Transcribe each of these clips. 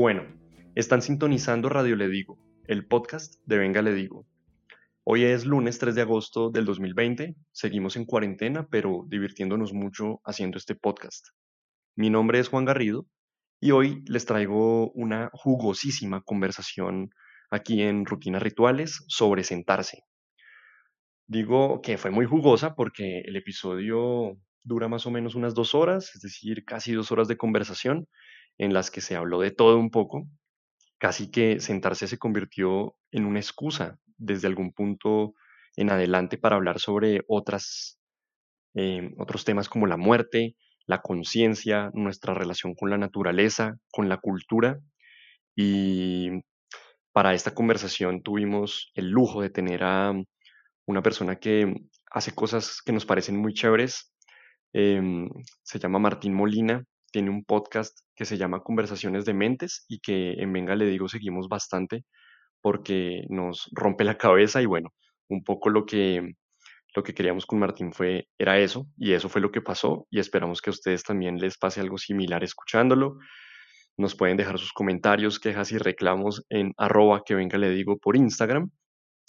Bueno, están sintonizando Radio Le Digo, el podcast de Venga Le Digo. Hoy es lunes 3 de agosto del 2020, seguimos en cuarentena, pero divirtiéndonos mucho haciendo este podcast. Mi nombre es Juan Garrido y hoy les traigo una jugosísima conversación aquí en Rutinas Rituales sobre sentarse. Digo que fue muy jugosa porque el episodio dura más o menos unas dos horas, es decir, casi dos horas de conversación en las que se habló de todo un poco. Casi que sentarse se convirtió en una excusa desde algún punto en adelante para hablar sobre otras, eh, otros temas como la muerte, la conciencia, nuestra relación con la naturaleza, con la cultura. Y para esta conversación tuvimos el lujo de tener a una persona que hace cosas que nos parecen muy chéveres. Em, se llama Martín Molina, tiene un podcast que se llama Conversaciones de Mentes y que en Venga le digo seguimos bastante porque nos rompe la cabeza y bueno, un poco lo que lo que queríamos con Martín fue era eso y eso fue lo que pasó y esperamos que a ustedes también les pase algo similar escuchándolo. Nos pueden dejar sus comentarios, quejas y reclamos en arroba que venga le digo por Instagram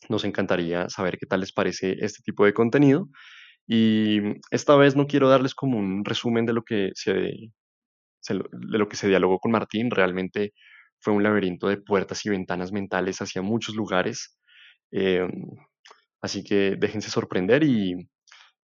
nos encantaría saber qué tal les parece este tipo de contenido. Y esta vez no quiero darles como un resumen de lo que se, de lo que se dialogó con Martín. Realmente fue un laberinto de puertas y ventanas mentales hacia muchos lugares. Em, así que déjense sorprender y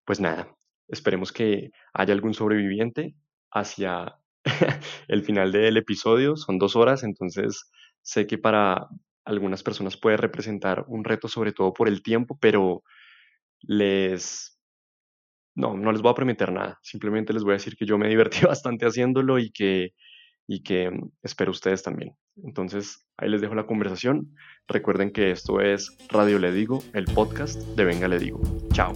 pues nada, esperemos que haya algún sobreviviente hacia el final del episodio. Son dos horas, entonces sé que para algunas personas puede representar un reto, sobre todo por el tiempo, pero les... No, no les voy a prometer nada. Simplemente les voy a decir que yo me divertí bastante haciéndolo y que, y que mm, espero ustedes también. Entonces, ahí les dejo la conversación. Recuerden que esto es Radio Le Digo, el podcast de Venga Le Digo. Chao.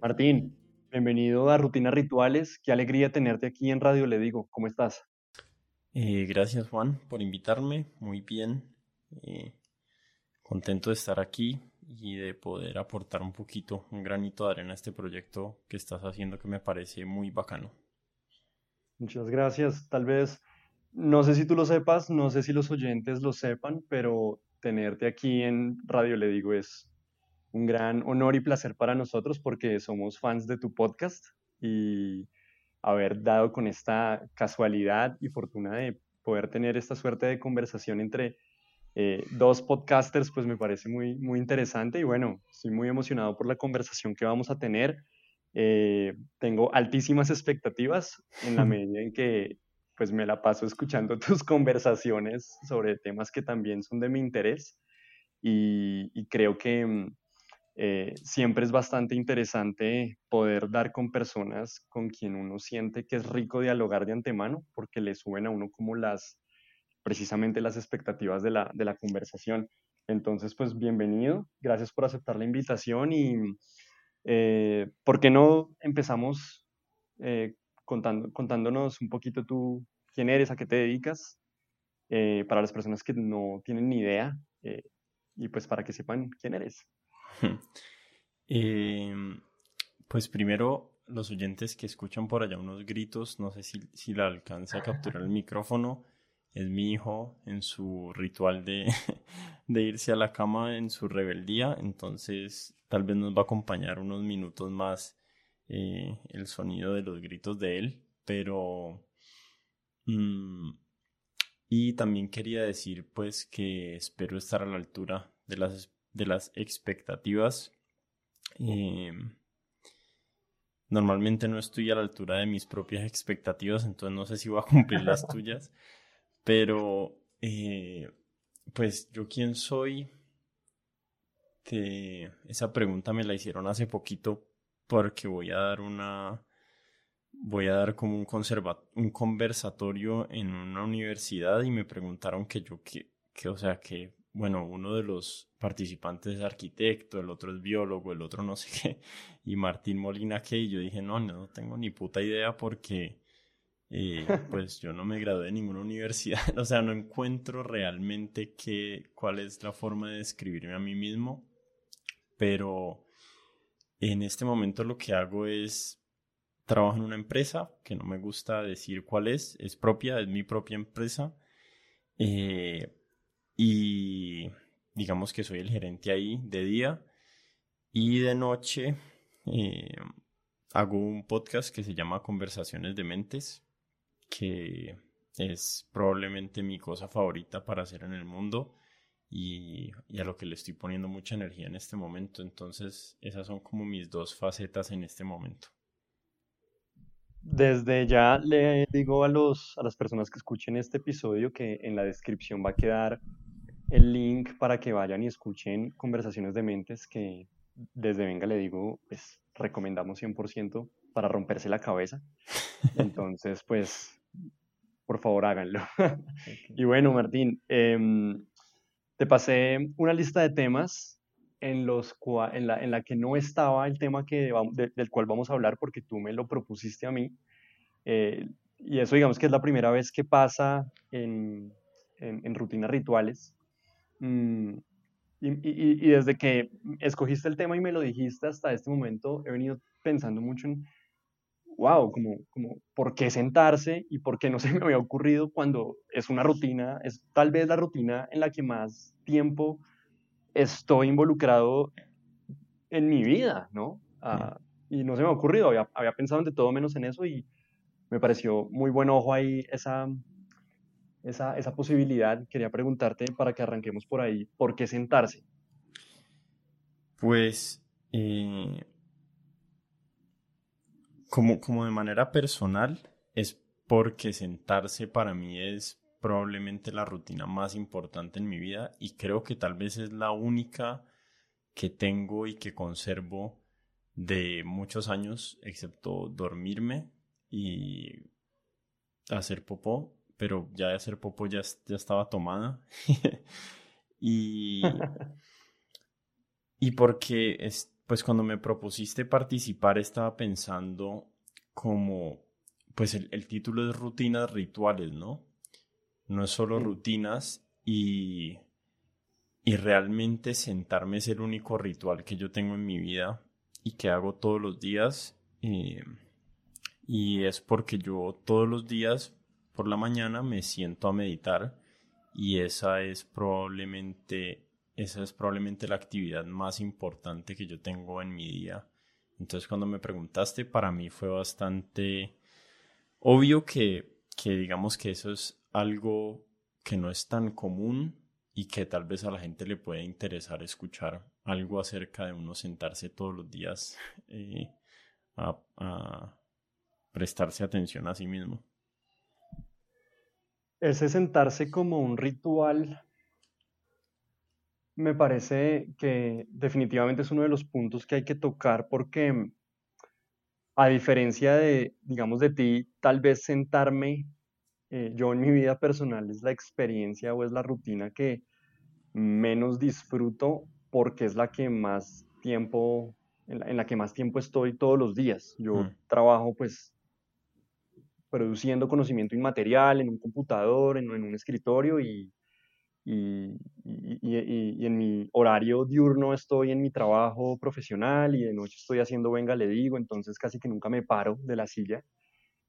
Martín, Bienvenido a Rutinas Rituales. Qué alegría tenerte aquí en Radio Le Digo. ¿Cómo estás? Eh, gracias Juan por invitarme. Muy bien. Eh, contento de estar aquí y de poder aportar un poquito, un granito de arena a este proyecto que estás haciendo que me parece muy bacano. Muchas gracias. Tal vez, no sé si tú lo sepas, no sé si los oyentes lo sepan, pero tenerte aquí en Radio Le Digo es un gran honor y placer para nosotros porque somos fans de tu podcast y haber dado con esta casualidad y fortuna de poder tener esta suerte de conversación entre eh, dos podcasters, pues me parece muy, muy interesante y bueno, estoy muy emocionado por la conversación que vamos a tener. Eh, tengo altísimas expectativas en la medida en que pues me la paso escuchando tus conversaciones sobre temas que también son de mi interés y, y creo que mm, eh, siempre es bastante interesante poder dar con personas con quien uno siente que es rico dialogar de antemano, porque le suben a uno como las, precisamente las expectativas de la, de la conversación. Entonces, pues bienvenido, gracias por aceptar la invitación y eh, ¿por qué no empezamos eh, contando, contándonos un poquito tú quién eres, a qué te dedicas, para las personas que no tienen ni idea y pues para que sepan quién eres. Pues primero, los oyentes que escuchan por allá unos gritos, no sé si, si la alcanza a capturar el micrófono, es mi hijo en su ritual de, de irse a la cama en su rebeldía, entonces tal vez nos va a acompañar unos minutos más eh, el sonido de los gritos de él, pero... Mm, y también quería decir pues que espero estar a la altura de las de las expectativas. Eh, normalmente no estoy a la altura de mis propias expectativas, entonces no sé si voy a cumplir las tuyas, pero eh, pues yo quién soy, esa pregunta me la hicieron hace poquito porque voy a dar una, voy a dar como un, un conversatorio en una universidad y me preguntaron que yo, que, que o sea, que bueno, uno de los participantes es arquitecto, el otro es biólogo, el otro no sé qué, y Martín Molina qué, y yo dije, no, no tengo ni puta idea porque eh, pues yo no me gradué de ninguna universidad, o sea, no encuentro realmente qué, cuál es la forma de describirme a mí mismo, pero En este momento lo que hago es trabajo en una empresa que no me gusta decir cuál es, es propia, es mi propia empresa. Eh, y digamos que soy el gerente ahí de día y de noche eh, hago un podcast que se llama Conversaciones de Mentes, que es probablemente mi cosa favorita para hacer en el mundo y, a lo que le estoy poniendo mucha energía en este momento. Entonces, esas son como mis dos facetas en este momento. Desde ya le digo a, los, a las personas que escuchen este episodio que en la descripción va a quedar el link para que vayan y escuchen conversaciones de mentes que desde Venga le digo, pues recomendamos 100% para romperse la cabeza. Entonces, pues, por favor háganlo. y bueno, Martín, em, te pasé una lista de temas en, los en, la, en la que no estaba el tema que, del cual vamos a hablar porque tú me lo propusiste a mí. Eh, y eso digamos que es la primera vez que pasa en, en, rutinas rituales. Mm, y, y, y, desde que escogiste el tema y me lo dijiste hasta este momento, he venido pensando mucho en, wow, como, como, ¿por qué sentarse y por qué no se me había ocurrido cuando es una rutina, es tal vez la rutina en la que más tiempo estoy involucrado en mi vida, ¿no? Ah, y no se me ha ocurrido, había, había, pensado de todo menos en eso y me pareció muy buen ojo ahí esa, esa, esa posibilidad. Quería preguntarte para que arranquemos por ahí, ¿por qué sentarse? Pues eh, como, como de manera personal, es porque sentarse para mí es probablemente la rutina más importante en mi vida y creo que tal vez es la única que tengo y que conservo de muchos años, excepto dormirme y hacer popó, pero ya de hacer popó ya, ya estaba tomada. y, y porque es, pues cuando me propusiste participar estaba pensando como, pues el, título es rutinas rituales, ¿no? No es solo rutinas y, y realmente sentarme es el único ritual que yo tengo en mi vida y que hago todos los días. Eh, y es porque yo todos los días por la mañana me siento a meditar y esa es probablemente esa es probablemente la actividad más importante que yo tengo en mi día. Entonces cuando me preguntaste, para mí fue bastante obvio que, que digamos que eso es algo que no es tan común y que tal vez a la gente le puede interesar escuchar algo acerca de uno sentarse todos los días eh, a, a prestarse atención a sí mismo. Ese sentarse como un ritual me parece que definitivamente es uno de los puntos que hay que tocar porque a diferencia de, digamos, de ti, tal vez sentarme, eh, yo en mi vida personal es la experiencia o es la rutina que menos disfruto porque es la que más tiempo, en la, que más tiempo estoy todos los días. Yo mm. trabajo pues produciendo conocimiento inmaterial en un computador, en un escritorio y y, y, en mi horario diurno estoy en mi trabajo profesional y de noche estoy haciendo venga, le digo, entonces casi que nunca me paro de la silla,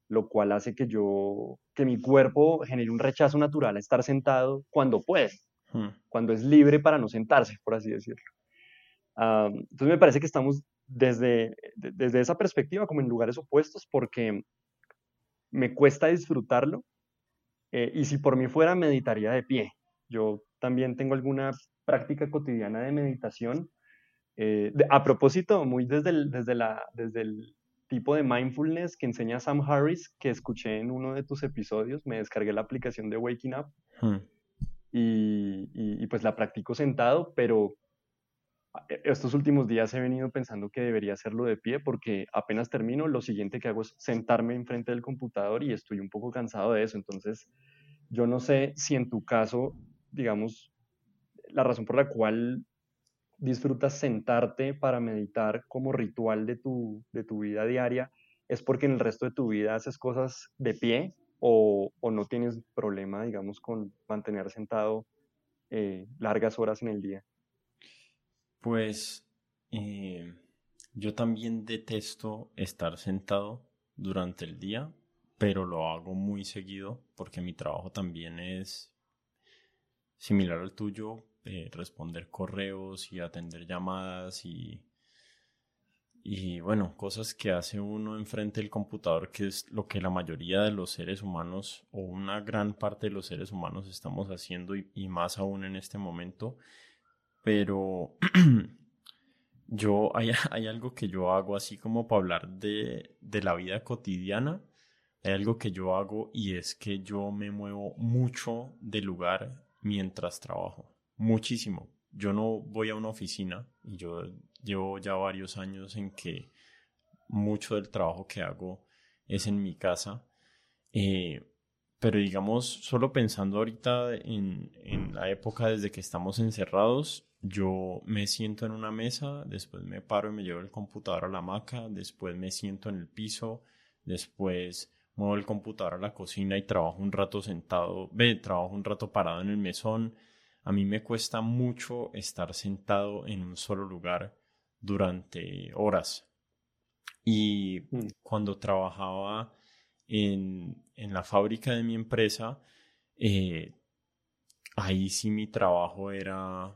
lo cual hace que yo, que mi cuerpo genere un rechazo natural a estar sentado cuando puede, hmm. cuando es libre para no sentarse, por así decirlo. entonces me parece que estamos desde, desde esa perspectiva como en lugares opuestos porque me cuesta disfrutarlo eh, y si por mí fuera meditaría de pie yo también tengo alguna práctica cotidiana de meditación. Eh, a propósito, muy desde el, desde, la, desde el tipo de mindfulness que enseña Sam Harris, que escuché en uno de tus episodios, me descargué la aplicación de Waking Up hmm. y, y, pues la practico sentado, pero e, estos últimos días he venido pensando que debería hacerlo de pie porque apenas termino, lo siguiente que hago es sentarme enfrente del computador y estoy un poco cansado de eso. Entonces, yo no sé si en tu caso digamos, la razón por la cual disfrutas sentarte para meditar como ritual de tu, de tu vida diaria es porque en el resto de tu vida haces cosas de pie o, o no tienes problema, digamos, con mantener sentado eh, largas horas en el día? Pues eh, Yo también detesto estar sentado durante el día, pero lo hago muy seguido porque mi trabajo también es similar al tuyo, eh, responder correos y atender llamadas y, y bueno, cosas que hace uno enfrente del computador, que es lo que la mayoría de los seres humanos o una gran parte de los seres humanos estamos haciendo y más aún en este momento. Pero yo hay, hay, algo que yo hago así como para hablar de, de la vida cotidiana. Hay algo que yo hago y es que yo me muevo mucho de lugar mientras trabajo. Muchísimo. Yo no voy a una oficina y yo llevo ya varios años en que mucho del trabajo que hago es en mi casa. Eh, pero digamos, solo pensando ahorita en, en la época desde que estamos encerrados, yo me siento en una mesa, después me paro y me llevo el computador a la hamaca, después me siento en el piso, después muevo el computador a la cocina y trabajo un rato sentado, ve, trabajo un rato parado en el mesón. A mí me cuesta mucho estar sentado en un solo lugar durante horas. Y mm. cuando trabajaba en, en, la fábrica de mi empresa, eh, ahí sí mi trabajo era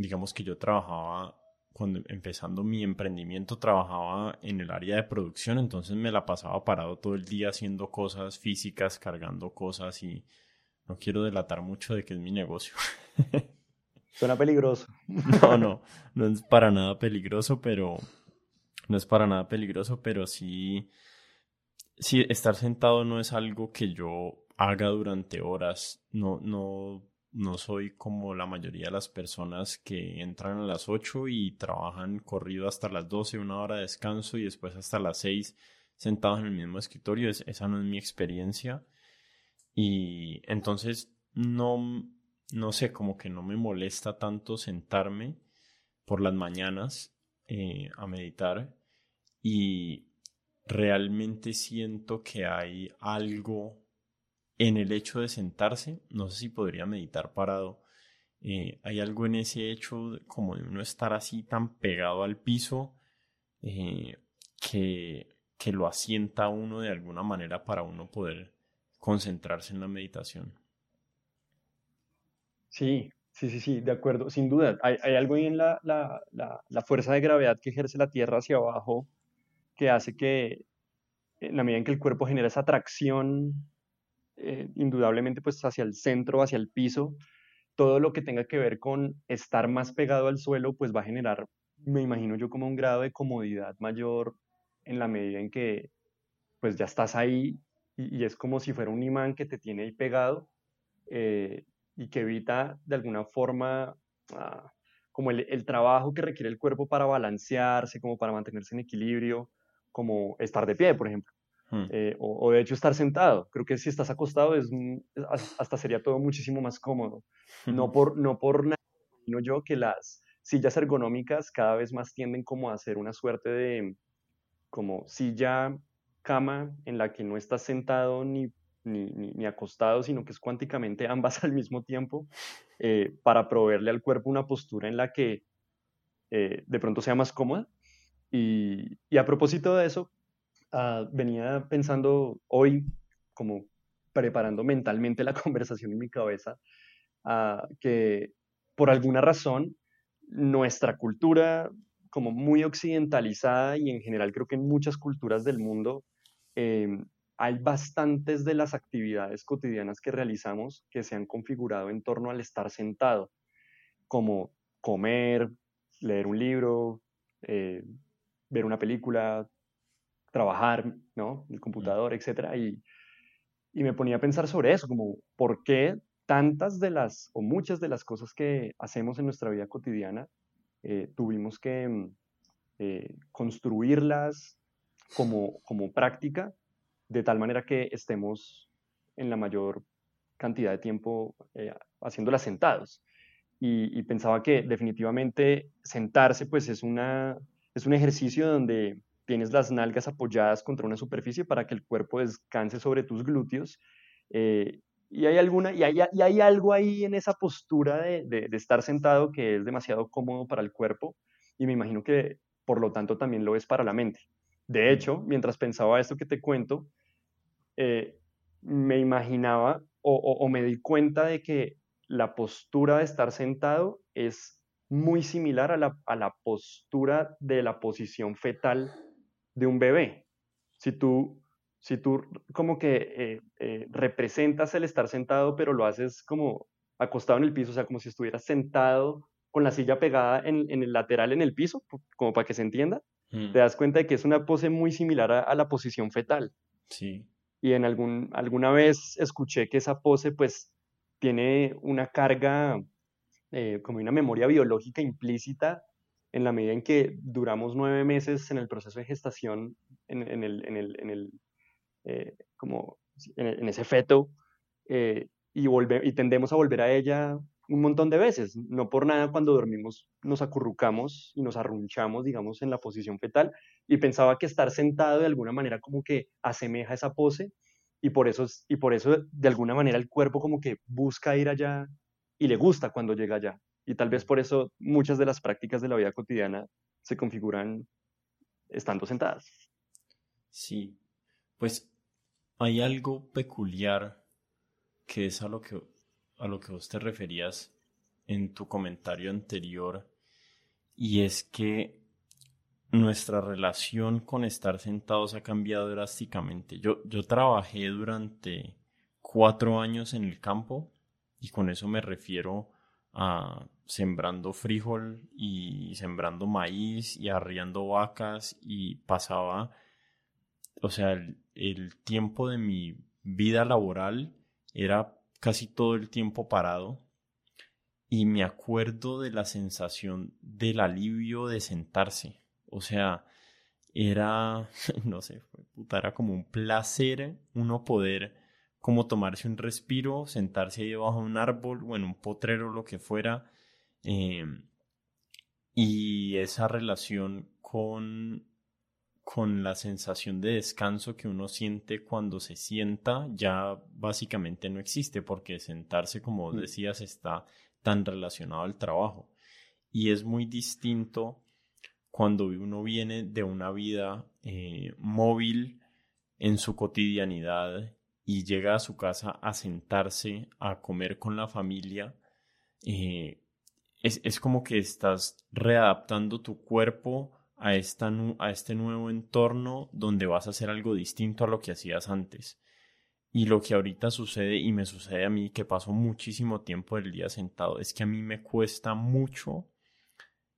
digamos que yo trabajaba, cuando empezando mi emprendimiento, trabajaba en el área de producción, entonces me la pasaba parado todo el día haciendo cosas físicas, cargando cosas y no quiero delatar mucho de que es mi negocio. Suena peligroso. No, no, no es para nada peligroso, pero no es para nada peligroso, pero sí, sí, estar sentado no es algo que yo haga durante horas, no, no no soy como la mayoría de las personas que entran a las 8 y trabajan corrido hasta las 12, una hora de descanso y después hasta las 6 sentados en el mismo escritorio. esa no es mi experiencia. Y entonces no, no sé, como que no me molesta tanto sentarme por las mañanas eh, a meditar y realmente siento que hay algo en el hecho de sentarse, no sé si podría meditar parado, eh, hay algo en ese hecho como de uno estar así tan pegado al piso eh, que, que lo asienta uno de alguna manera para uno poder concentrarse en la meditación. Sí, sí, sí, sí, de acuerdo, sin duda. Hay, algo ahí en la, la, la, fuerza de gravedad que ejerce la Tierra hacia abajo que hace que en la medida en que el cuerpo genera esa atracción eh, indudablemente pues hacia el centro, hacia el piso, todo lo que tenga que ver con estar más pegado al suelo pues va a generar, me imagino yo, como un grado de comodidad mayor en la medida en que pues ya estás ahí y, es como si fuera un imán que te tiene ahí pegado eh, y que evita de alguna forma ah, como el, el, trabajo que requiere el cuerpo para balancearse, como para mantenerse en equilibrio, como estar de pie, por ejemplo. Hmm. Eh, o, de hecho estar sentado. Creo que si estás acostado es, hasta sería todo muchísimo más cómodo. No por, no por nada, sino yo que las sillas ergonómicas cada vez más tienden como a ser una suerte de como silla cama en la que no estás sentado ni, ni, acostado, sino que es cuánticamente ambas al mismo tiempo, eh, para proveerle al cuerpo una postura en la que eh, de pronto sea más cómoda. Y, y, a propósito de eso, Ah, venía pensando hoy, como preparando mentalmente la conversación en mi cabeza, ah, que por alguna razón nuestra cultura, como muy occidentalizada y en general creo que en muchas culturas del mundo, em, hay bastantes de las actividades cotidianas que realizamos que se han configurado en torno al estar sentado, como comer, leer un libro, eh, ver una película, trabajar, ¿no? El computador, etcétera, y, y me ponía a pensar sobre eso, como por qué tantas de las, o muchas de las cosas que hacemos en nuestra vida cotidiana, eh, tuvimos que mm, eh, construirlas como, como práctica, de tal manera que estemos en la mayor cantidad de tiempo eh, haciéndolas sentados. Y, y, pensaba que definitivamente sentarse pues es, una, es un ejercicio donde tienes las nalgas apoyadas contra una superficie para que el cuerpo descanse sobre tus glúteos. Eh, y hay, alguna, y hay, y hay, algo ahí en esa postura de, de, estar sentado que es demasiado cómodo para el cuerpo. Y me imagino que por lo tanto también lo es para la mente. De hecho, mientras pensaba esto que te cuento, eh, me imaginaba o, me di cuenta de que la postura de estar sentado es muy similar a la, postura de la posición fetal de un bebé. Si tú, si tú como que eh, eh, representas el estar sentado, pero lo haces como acostado en el piso, o sea, como si estuvieras sentado con la silla pegada en, el lateral en el piso, como para que se entienda, mm. te das cuenta de que es una pose muy similar a, a la posición fetal. Sí y en algún, alguna vez escuché que esa pose pues tiene una carga, eh, como una memoria biológica implícita en la medida en que duramos nueve meses en el proceso de gestación, en, en el, en el, en el eh, como en, ese feto, eh, y, volve, y tendemos a volver a ella un montón de veces. No por nada cuando dormimos nos acurrucamos y nos arrunchamos, digamos, en la posición fetal y pensaba que estar sentado de alguna manera como que asemeja esa pose y por eso, y por eso de alguna manera el cuerpo como que busca ir allá y le gusta cuando llega allá. Y tal vez por eso muchas de las prácticas de la vida cotidiana se configuran estando sentadas. Sí, pues hay algo peculiar que es a lo que a lo que vos te referías en tu comentario anterior, y es que nuestra relación con estar sentados ha cambiado drásticamente. Yo, yo trabajé durante cuatro años en el campo y con eso me refiero a sembrando frijol y sembrando maíz y arriando vacas y pasaba, o sea, el tiempo de mi vida laboral era casi todo el tiempo parado y me acuerdo de la sensación del alivio de sentarse. O sea, era, no sé, puta, era como un placer uno poder como tomarse un respiro, sentarse ahí debajo de un árbol o en un potrero, lo que fuera. Em, y esa relación con con la sensación de descanso que uno siente cuando se sienta ya básicamente no existe porque sentarse, como mm. decías, está tan relacionado al trabajo. Y es muy distinto cuando uno viene de una vida eh, móvil en su cotidianidad y llega a su casa a sentarse, a comer con la familia. Eh, es, es como que estás readaptando tu cuerpo a, esta, a este nuevo entorno donde vas a hacer algo distinto a lo que hacías antes. Y lo que ahorita sucede y me sucede a mí, que paso muchísimo tiempo del día sentado, es que a mí me cuesta mucho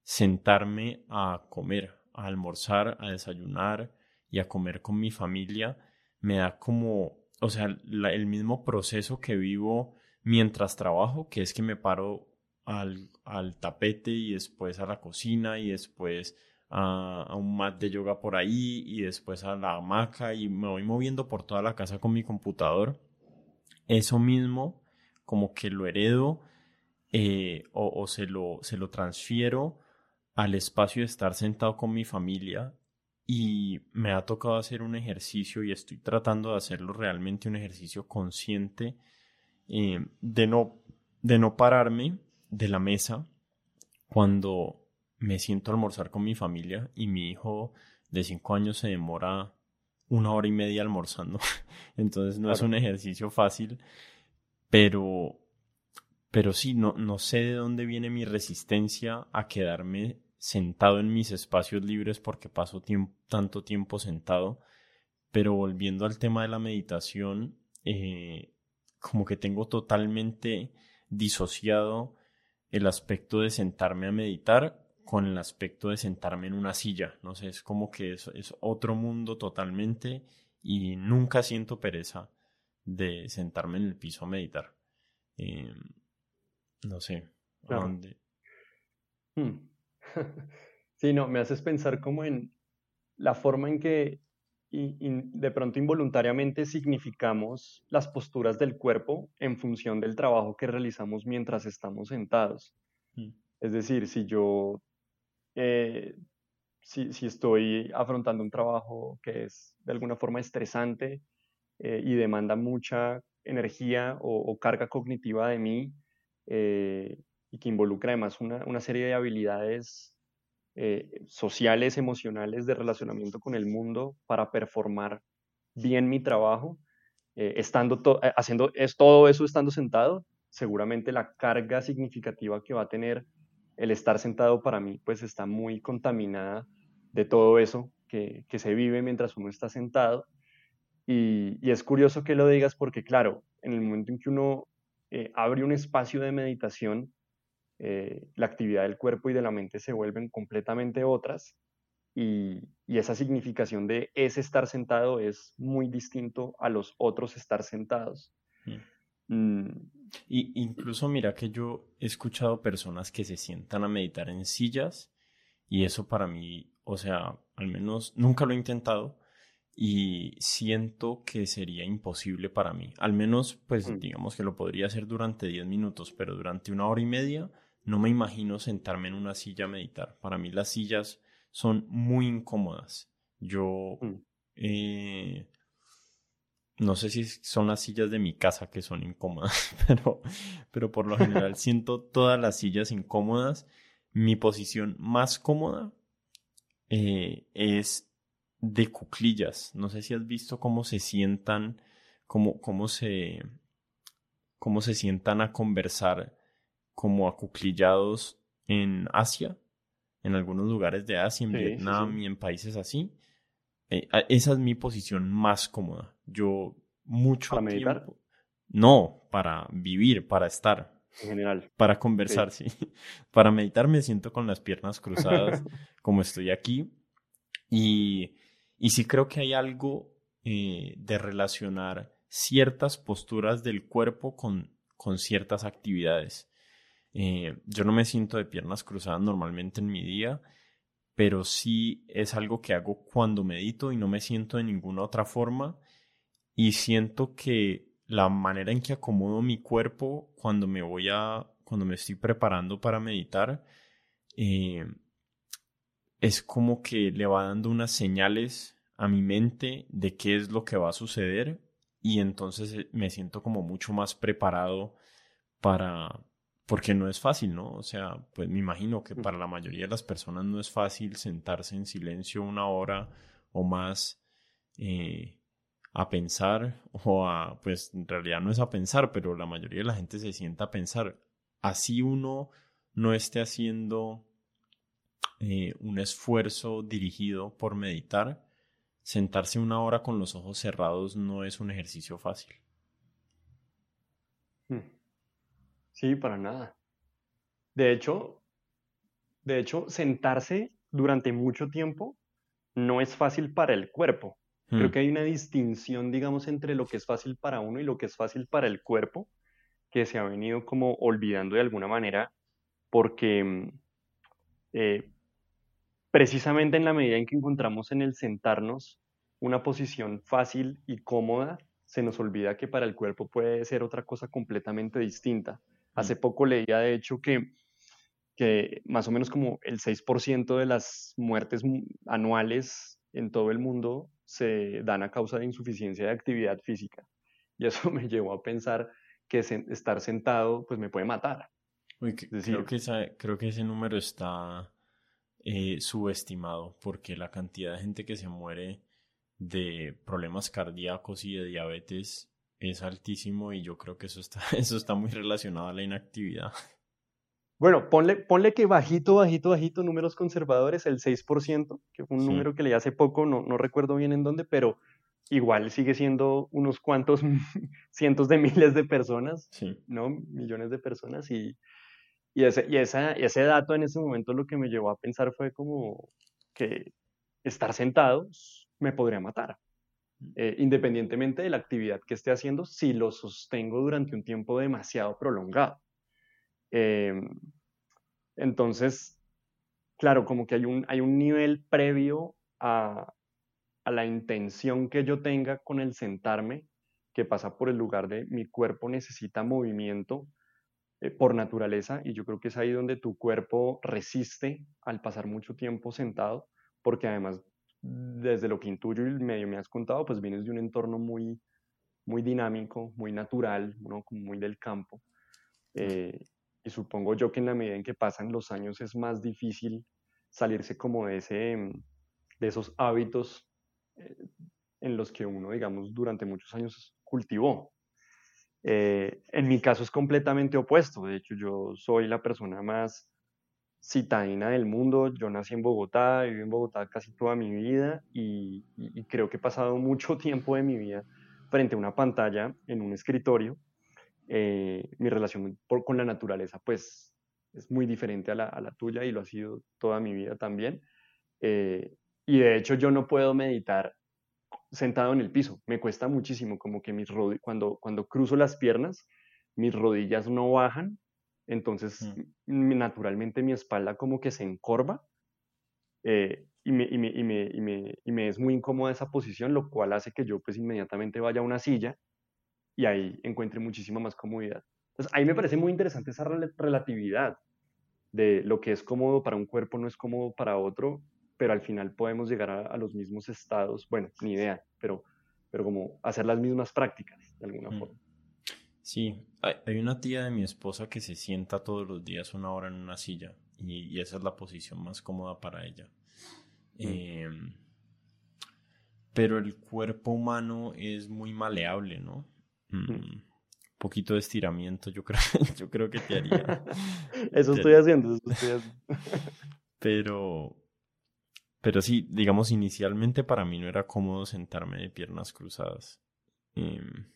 sentarme a comer, a almorzar, a desayunar y a comer con mi familia. Me da como, o sea, el mismo proceso que vivo mientras trabajo, que es que me paro al, al tapete y después a la cocina y después a, un mat de yoga por ahí y después a la hamaca y me voy moviendo por toda la casa con mi computador. Eso mismo como que lo heredo eh, o, se, lo, se lo transfiero al espacio de estar sentado con mi familia y me ha tocado hacer un ejercicio y estoy tratando de hacerlo realmente un ejercicio consciente eh, de, no, de no pararme de la mesa cuando me siento a almorzar con mi familia y mi hijo de cinco años se demora una hora y media almorzando. Entonces no es un ejercicio fácil, pero, pero sí, no, no sé de dónde viene mi resistencia a quedarme sentado en mis espacios libres porque paso tanto tiempo sentado. Pero volviendo al tema de la meditación, eh, como que tengo totalmente disociado el aspecto de sentarme a meditar con el aspecto de sentarme en una silla. No sé, es como que es, es otro mundo totalmente y nunca siento pereza de sentarme en el piso a meditar. Em, no sé, ¿a dónde? Hmm. sí, no, me haces pensar como en la forma en que de pronto involuntariamente significamos las posturas del cuerpo en función del trabajo que realizamos mientras estamos sentados. Hmm. Es decir, si yo eh, si, estoy afrontando un trabajo que es de alguna forma estresante eh, y demanda mucha energía o, carga cognitiva de mí eh, y que involucra además una, serie de habilidades eh, sociales, emocionales, de relacionamiento con el mundo para performar bien mi trabajo, eh, estando eh, haciendo es todo eso estando sentado, seguramente la carga significativa que va a tener el estar sentado para mí, pues está muy contaminada de todo eso que, que se vive mientras uno está sentado. Y, y, es curioso que lo digas porque, claro, en el momento en que uno abre un espacio de meditación, eh, la actividad del cuerpo y de la mente se vuelven completamente otras y, esa significación de ese estar sentado es muy distinto a los otros estar sentados. Mm. Mm. Y incluso mira que yo he escuchado personas que se sientan a meditar en sillas y eso para mí, o sea, al menos nunca lo he intentado y siento que sería imposible para mí. Al menos, pues mm. digamos que lo podría hacer durante 10 minutos, pero durante una hora y media no me imagino sentarme en una silla a meditar. Para mí las sillas son muy incómodas. Yo mm. eh, no sé si son las sillas de mi casa que son incómodas, pero, pero por lo general siento todas las sillas incómodas. Mi posición más cómoda eh, es de cuclillas. No sé si has visto cómo se sientan, cómo, cómo se, cómo se sientan a conversar como acuclillados en Asia, en algunos lugares de Asia, en Vietnam y en países así. Eh, esa es mi posición más cómoda. Yo mucho ¿Para meditar? No, para vivir, para estar. En general. Para conversar, sí. Para meditar me siento con las piernas cruzadas, como estoy aquí. Y, y sí creo que hay algo eh, de relacionar ciertas posturas del cuerpo con, con ciertas actividades. Eh, yo no me siento de piernas cruzadas normalmente en mi día, pero sí es algo que hago cuando medito y no me siento de ninguna otra forma. Y siento que la manera en que acomodo mi cuerpo cuando me voy a, cuando me estoy preparando para meditar, eh, es como que le va dando unas señales a mi mente de qué es lo que va a suceder y entonces eh, me siento como mucho más preparado para, porque no es fácil, ¿no? O sea, pues me imagino que para la mayoría de las personas no es fácil sentarse en silencio una hora o más eh, a pensar o a, pues en realidad no es a pensar, pero la mayoría de la gente se sienta a pensar. Así uno no esté haciendo eh, un esfuerzo dirigido por meditar, sentarse una hora con los ojos cerrados no es un ejercicio fácil. Hmm. Sí, para nada. De hecho, de hecho, sentarse durante mucho tiempo no es fácil para el cuerpo. Creo hmm. que hay una distinción, digamos, entre lo que es fácil para uno y lo que es fácil para el cuerpo, que se ha venido como olvidando de alguna manera, porque eh, precisamente en la medida en que encontramos en el sentarnos una posición fácil y cómoda, se nos olvida que para el cuerpo puede ser otra cosa completamente distinta. Hace poco leía, de hecho, que, que más o menos como el 6% de las muertes anuales en todo el mundo se dan a causa de insuficiencia de actividad física. Y eso me llevó a pensar que estar sentado pues me puede matar. creo, que creo que ese número está eh, subestimado porque la cantidad de gente que se muere de problemas cardíacos y de diabetes es altísimo y yo creo que eso está, eso está muy relacionado a la inactividad. Bueno, ponle, ponle que bajito, bajito, bajito, números conservadores, el 6%, que fue un número que leí hace poco, no, no recuerdo bien en dónde, pero igual sigue siendo unos cuantos cientos de miles de personas, ¿no? Millones de personas y, y, ese, y esa, ese dato en ese momento lo que me llevó a pensar fue como que estar sentado me podría matar. Eh, independientemente de la actividad que esté haciendo, si lo sostengo durante un tiempo demasiado prolongado. Em, entonces, claro, como que hay un, hay un nivel previo a, a la intención que yo tenga con el sentarme, que pasa por el lugar de mi cuerpo necesita movimiento eh, por naturaleza, y yo creo que es ahí donde tu cuerpo resiste al pasar mucho tiempo sentado, porque además desde lo que intuyo y medio me has contado, pues vienes de un entorno muy, muy dinámico, muy natural, ¿no? como muy del campo. Eh, y supongo yo que en la medida en que pasan los años es más difícil salirse como de, ese, de esos hábitos eh, en los que uno, digamos, durante muchos años cultivó. Eh, en mi caso es completamente opuesto. De hecho, yo soy la persona más citadina del mundo. Yo nací en Bogotá, viví en Bogotá casi toda mi vida y, creo que he pasado mucho tiempo de mi vida frente a una pantalla en un escritorio. Eh, mi relación con la naturaleza, pues, es muy diferente a la, tuya y lo ha sido toda mi vida también. Eh, y de hecho, yo no puedo meditar sentado en el piso. Me cuesta muchísimo, como que mis cuando, cuando cruzo las piernas, mis rodillas no bajan entonces, mm. naturalmente mi espalda como que se encorva eh, y, me, y, me, y, me, y, me, es muy incómoda esa posición, lo cual hace que yo pues inmediatamente vaya a una silla y ahí encuentre muchísima más comodidad. Entonces, ahí me parece muy interesante esa relatividad de lo que es cómodo para un cuerpo no es cómodo para otro, pero al final podemos llegar a, los mismos estados, bueno, ni idea, pero, pero como hacer las mismas prácticas de alguna mm. forma. Sí, hay, una tía de mi esposa que se sienta todos los días una hora en una silla y, esa es la posición más cómoda para ella. Mm. Em, pero el cuerpo humano es muy maleable, ¿no? Un mm, mm. poquito de estiramiento, yo creo, yo creo que te haría. eso estoy haciendo, eso estoy haciendo. pero, pero sí, digamos, inicialmente para mí no era cómodo sentarme de piernas cruzadas. Em,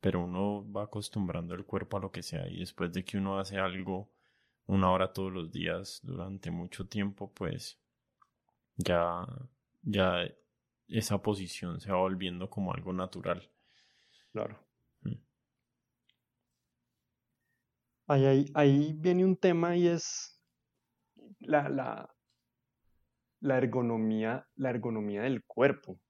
pero uno va acostumbrando el cuerpo a lo que sea y después de que uno hace algo una hora todos los días durante mucho tiempo, pues ya, ya esa posición se va volviendo como algo natural. Claro. Mm. Ahí, ahí, viene un tema y es la, la, la, ergonomía, la ergonomía del cuerpo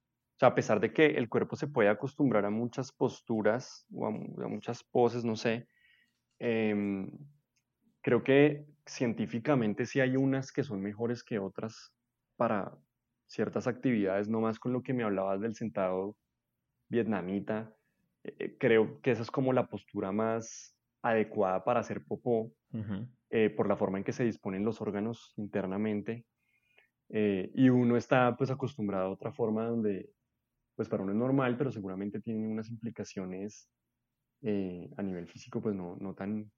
sea, a pesar de que el cuerpo se puede acostumbrar a muchas posturas o a, muchas poses, no sé, em, creo que científicamente sí hay unas que son mejores que otras para ciertas actividades, no más con lo que me hablabas del sentado vietnamita. Eh, eh, creo que esa es como la postura más adecuada para hacer popó, eh, por la forma en que se disponen los órganos internamente. y uno está pues acostumbrado a otra forma donde pues para uno es normal, pero seguramente tiene unas implicaciones eh, a nivel físico, pues no, no, tan,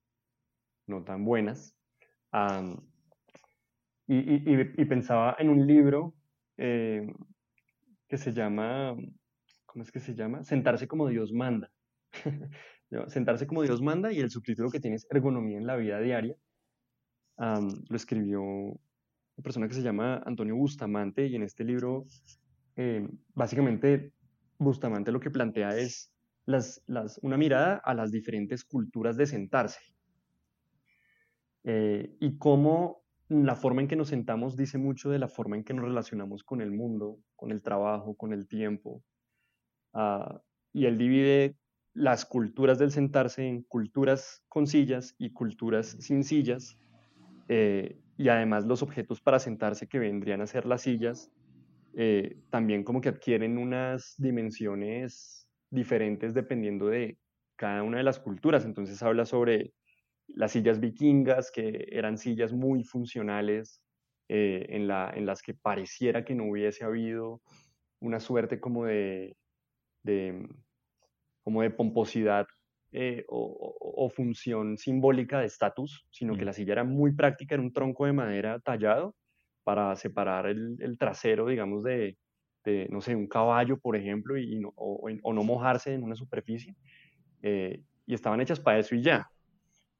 no tan buenas. y, y, pensaba en un libro eh, que se llama, ¿cómo es que se llama? Sentarse como Dios manda. Sentarse como Dios manda y el subtítulo que tiene es Ergonomía en la vida diaria. lo escribió una persona que se llama Antonio Bustamante y en este libro eh, básicamente Bustamante lo que plantea es una mirada a las diferentes culturas de sentarse eh, y cómo la forma en que nos sentamos dice mucho de la forma en que nos relacionamos con el mundo, con el trabajo, con el tiempo. Ah, y él divide las culturas del sentarse en culturas con sillas y culturas sin sillas, eh, y además los objetos para sentarse que vendrían a ser las sillas eh, también como que adquieren unas dimensiones diferentes dependiendo de cada una de las culturas. Entonces habla sobre las sillas vikingas, que eran sillas muy funcionales, eh, en, la, en, las que pareciera que no hubiese habido una suerte como de, de como de pomposidad eh, o, función simbólica de estatus, sino que mm. la silla era muy práctica, era un tronco de madera tallado para separar el, trasero, digamos, de, no sé, un caballo, por ejemplo, y no, o, no mojarse en una superficie. Eh, y estaban hechas para eso y ya.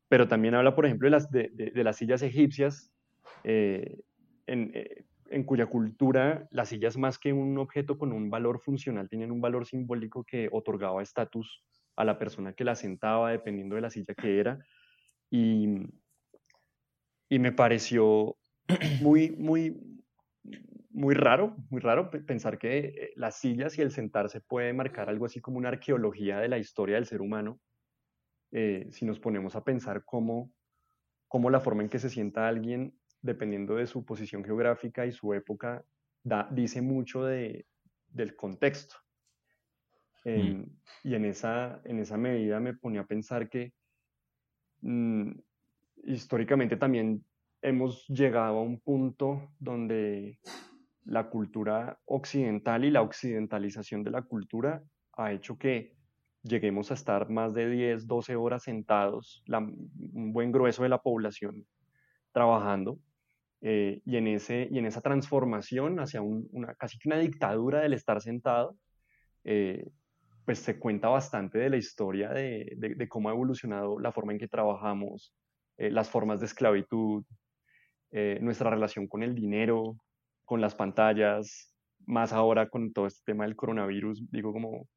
Pero también habla, por ejemplo, de las, de, las sillas egipcias, eh, eh, en, cuya cultura las sillas más que un objeto con un valor funcional tenían un valor simbólico que otorgaba estatus a la persona que la sentaba, dependiendo de la silla que era. Y, y me pareció muy, muy, muy raro, muy raro pensar que eh, las sillas y el sentarse puede marcar algo así como una arqueología de la historia del ser humano, eh, si nos ponemos a pensar cómo, cómo la forma en que se sienta alguien, dependiendo de su posición geográfica y su época, da, dice mucho de, del contexto. Mm. Y en esa, en esa medida me ponía a pensar que mm, históricamente también hemos llegado a un punto donde la cultura occidental y la occidentalización de la cultura ha hecho que lleguemos a estar más de 10, 12 horas sentados, un buen grueso de la población trabajando, eh, y, en ese, y en esa transformación hacia una, casi que una dictadura del estar sentado, eh, pues se cuenta bastante de la historia de, de, cómo ha evolucionado la forma en que trabajamos, eh, las formas de esclavitud, nuestra relación con el dinero, con las pantallas, más ahora con todo este tema del coronavirus, digo como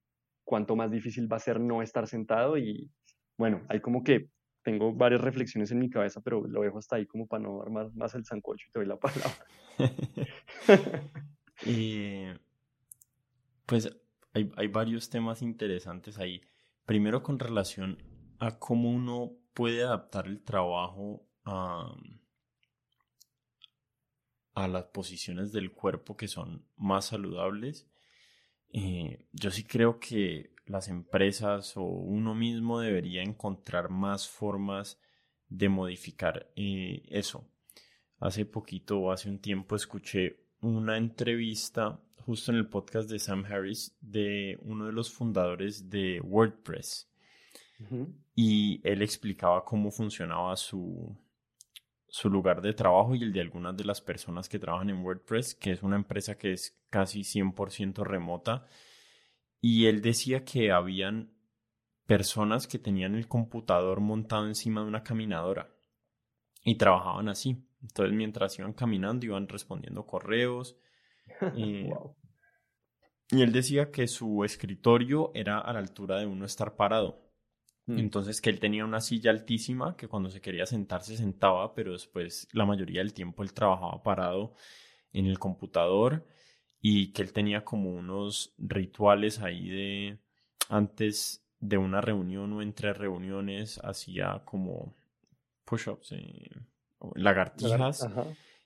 cuánto más difícil va a ser no estar sentado y bueno, hay como que tengo varias reflexiones en mi cabeza, pero lo dejo hasta ahí como para no armar más el sancocho y te doy la palabra. y pues hay, hay, varios temas interesantes ahí. Primero con relación a cómo uno puede adaptar el trabajo a, a las posiciones del cuerpo que son más saludables. Eh, yo sí creo que las empresas o uno mismo debería encontrar más formas de modificar eh, eso. Hace poquito o hace un tiempo escuché una entrevista justo en el podcast de Sam Harris de uno de los fundadores de WordPress. Y él explicaba cómo funcionaba su, su lugar de trabajo y el de algunas de las personas que trabajan en WordPress, que es una empresa que es casi 100% remota y él decía que habían personas que tenían el computador montado encima de una caminadora y trabajaban así. Entonces, mientras iban caminando, iban respondiendo correos. Eh, y él decía que su escritorio era a la altura de uno estar parado. Mm. Entonces, que él tenía una silla altísima, que cuando se quería sentar se sentaba, pero después la mayoría del tiempo él trabajaba parado en el computador y que él tenía como unos rituales ahí de antes de una reunión o entre reuniones hacía como push-ups, eh, lagartijas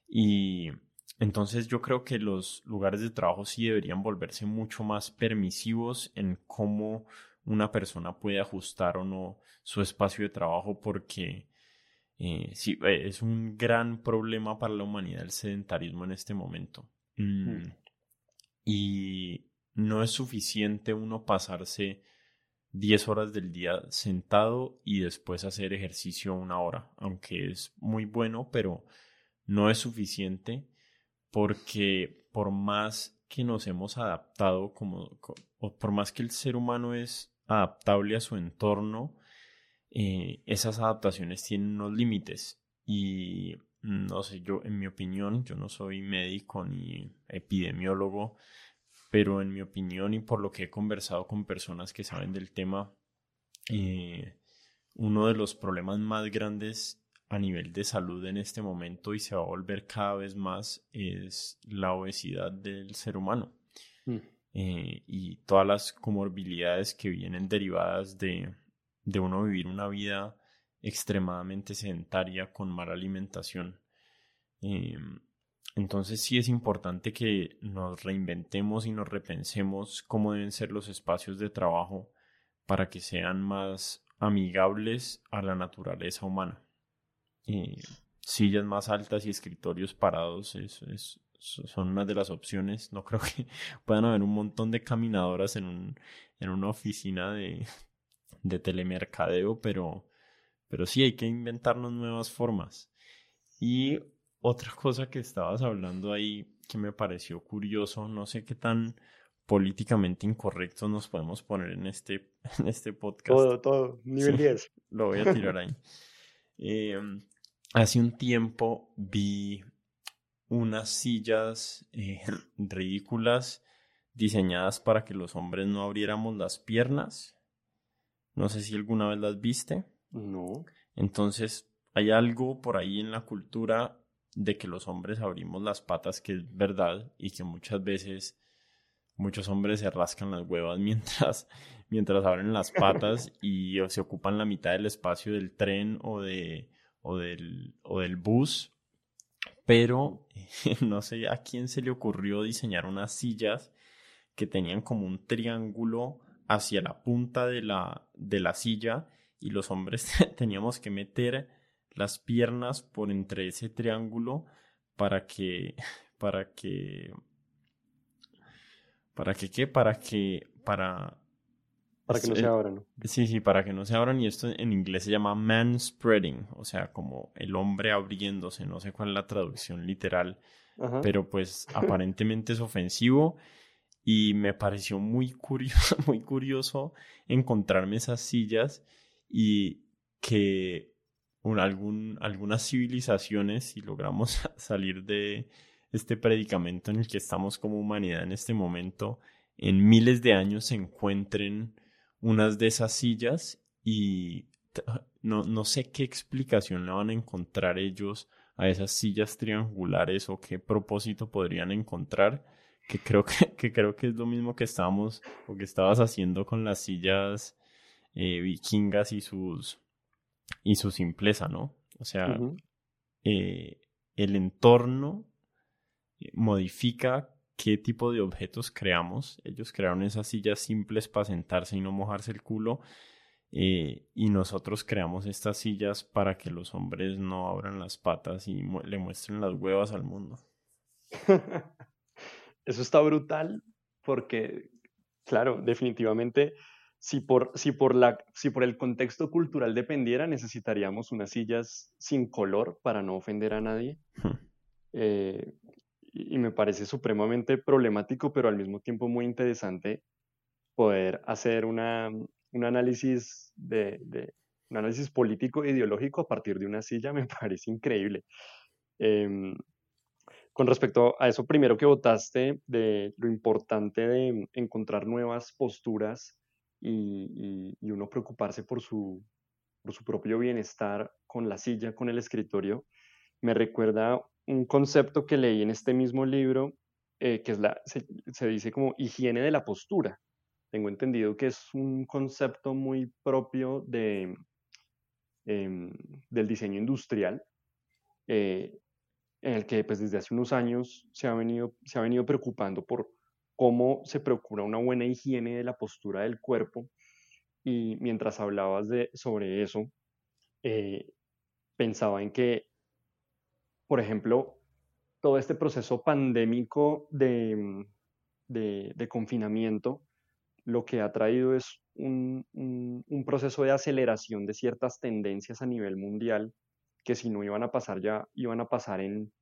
y entonces yo creo que los lugares de trabajo sí deberían volverse mucho más permisivos en cómo una persona puede ajustar o no su espacio de trabajo porque eh, sí, eh, es un gran problema para la humanidad el sedentarismo en este momento. Mm, mm y no es suficiente uno pasarse 10 horas del día sentado y después hacer ejercicio una hora, aunque es muy bueno, pero no es suficiente porque por más que nos hemos adaptado, como, o por más que el ser humano es adaptable a su entorno, eh, esas adaptaciones tienen unos límites y no sé, yo en mi opinión, yo no soy médico ni epidemiólogo, pero en mi opinión y por lo que he conversado con personas que saben del tema, eh, uno de los problemas más grandes a nivel de salud en este momento y se va a volver cada vez más es la obesidad del ser humano mm. Eh, y todas las comorbilidades que vienen derivadas de, de uno vivir una vida extremadamente sedentaria con mala alimentación. Eh, entonces sí es importante que nos reinventemos y nos repensemos cómo deben ser los espacios de trabajo para que sean más amigables a la naturaleza humana. sillas más altas y escritorios parados son una de las opciones. No creo que puedan haber un montón de caminadoras en, un, en una oficina de, de telemercadeo, pero, pero sí hay que inventarnos nuevas formas. Y otra cosa que estabas hablando ahí que me pareció curioso, no sé qué tan políticamente incorrecto nos podemos poner en este, en este podcast. Todo, todo, nivel 10. Lo voy a tirar ahí. Em, hace un tiempo vi unas sillas eh, ridículas diseñadas para que los hombres no abriéramos las piernas. No sé si alguna vez las viste. No. Entonces, hay algo por ahí en la cultura de que los hombres abrimos las patas, que es verdad, y que muchas veces muchos hombres se rascan las huevas mientras, mientras abren las patas y se ocupan la mitad del espacio del tren o, de, o, del, o del bus. Pero no sé a quién se le ocurrió diseñar unas sillas que tenían como un triángulo hacia la punta de la, de la silla y los hombres teníamos que meter las piernas por entre ese triángulo para que, para que, para que, ¿qué? Para que, para... Para que no se abran. Sí, sí, para que no se abran y esto en inglés se llama man spreading, o sea, como el hombre abriéndose, no sé cuál es la traducción literal, pero pues aparentemente es ofensivo y me pareció muy curioso, muy curioso encontrarme esas sillas y que algún, algunas civilizaciones, si logramos salir de este predicamento en el que estamos como humanidad en este momento, en miles de años se encuentren unas de esas sillas y no, no sé qué explicación le van a encontrar ellos a esas sillas triangulares o qué propósito podrían encontrar, que creo que, que creo que es lo mismo que estábamos o que estabas haciendo con las sillas eh, vikingas y sus y su simpleza, ¿no? O sea, eh, el entorno eh, modifica qué tipo de objetos creamos. Ellos crearon esas sillas simples para sentarse y no mojarse el culo. Eh, y nosotros creamos estas sillas para que los hombres no abran las patas y le muestren las huevas al mundo. Eso está brutal porque, claro, definitivamente si por, si por, la, si por el contexto cultural dependiera, necesitaríamos unas sillas sin color para no ofender a nadie. Hmm. Eh, y, me parece supremamente problemático, pero al mismo tiempo muy interesante poder hacer una, un, análisis de, de, un análisis político ideológico a partir de una silla, me parece increíble. Em, con respecto a eso primero que votaste, de lo importante de encontrar nuevas posturas y, uno preocuparse por su, por su propio bienestar con la silla, con el escritorio, me recuerda un concepto que leí en este mismo libro, eh, que es la, se, dice como higiene de la postura. Tengo entendido que es un concepto muy propio de, em, del diseño industrial, eh, en el que pues, desde hace unos años se ha, venido, se ha venido preocupando por cómo se procura una buena higiene de la postura del cuerpo. Y mientras hablabas de, sobre eso, eh, pensaba en que, por ejemplo, todo este proceso pandémico de, de, confinamiento, lo que ha traído es un, un, proceso de aceleración de ciertas tendencias a nivel mundial que si no iban a pasar ya, iban a pasar en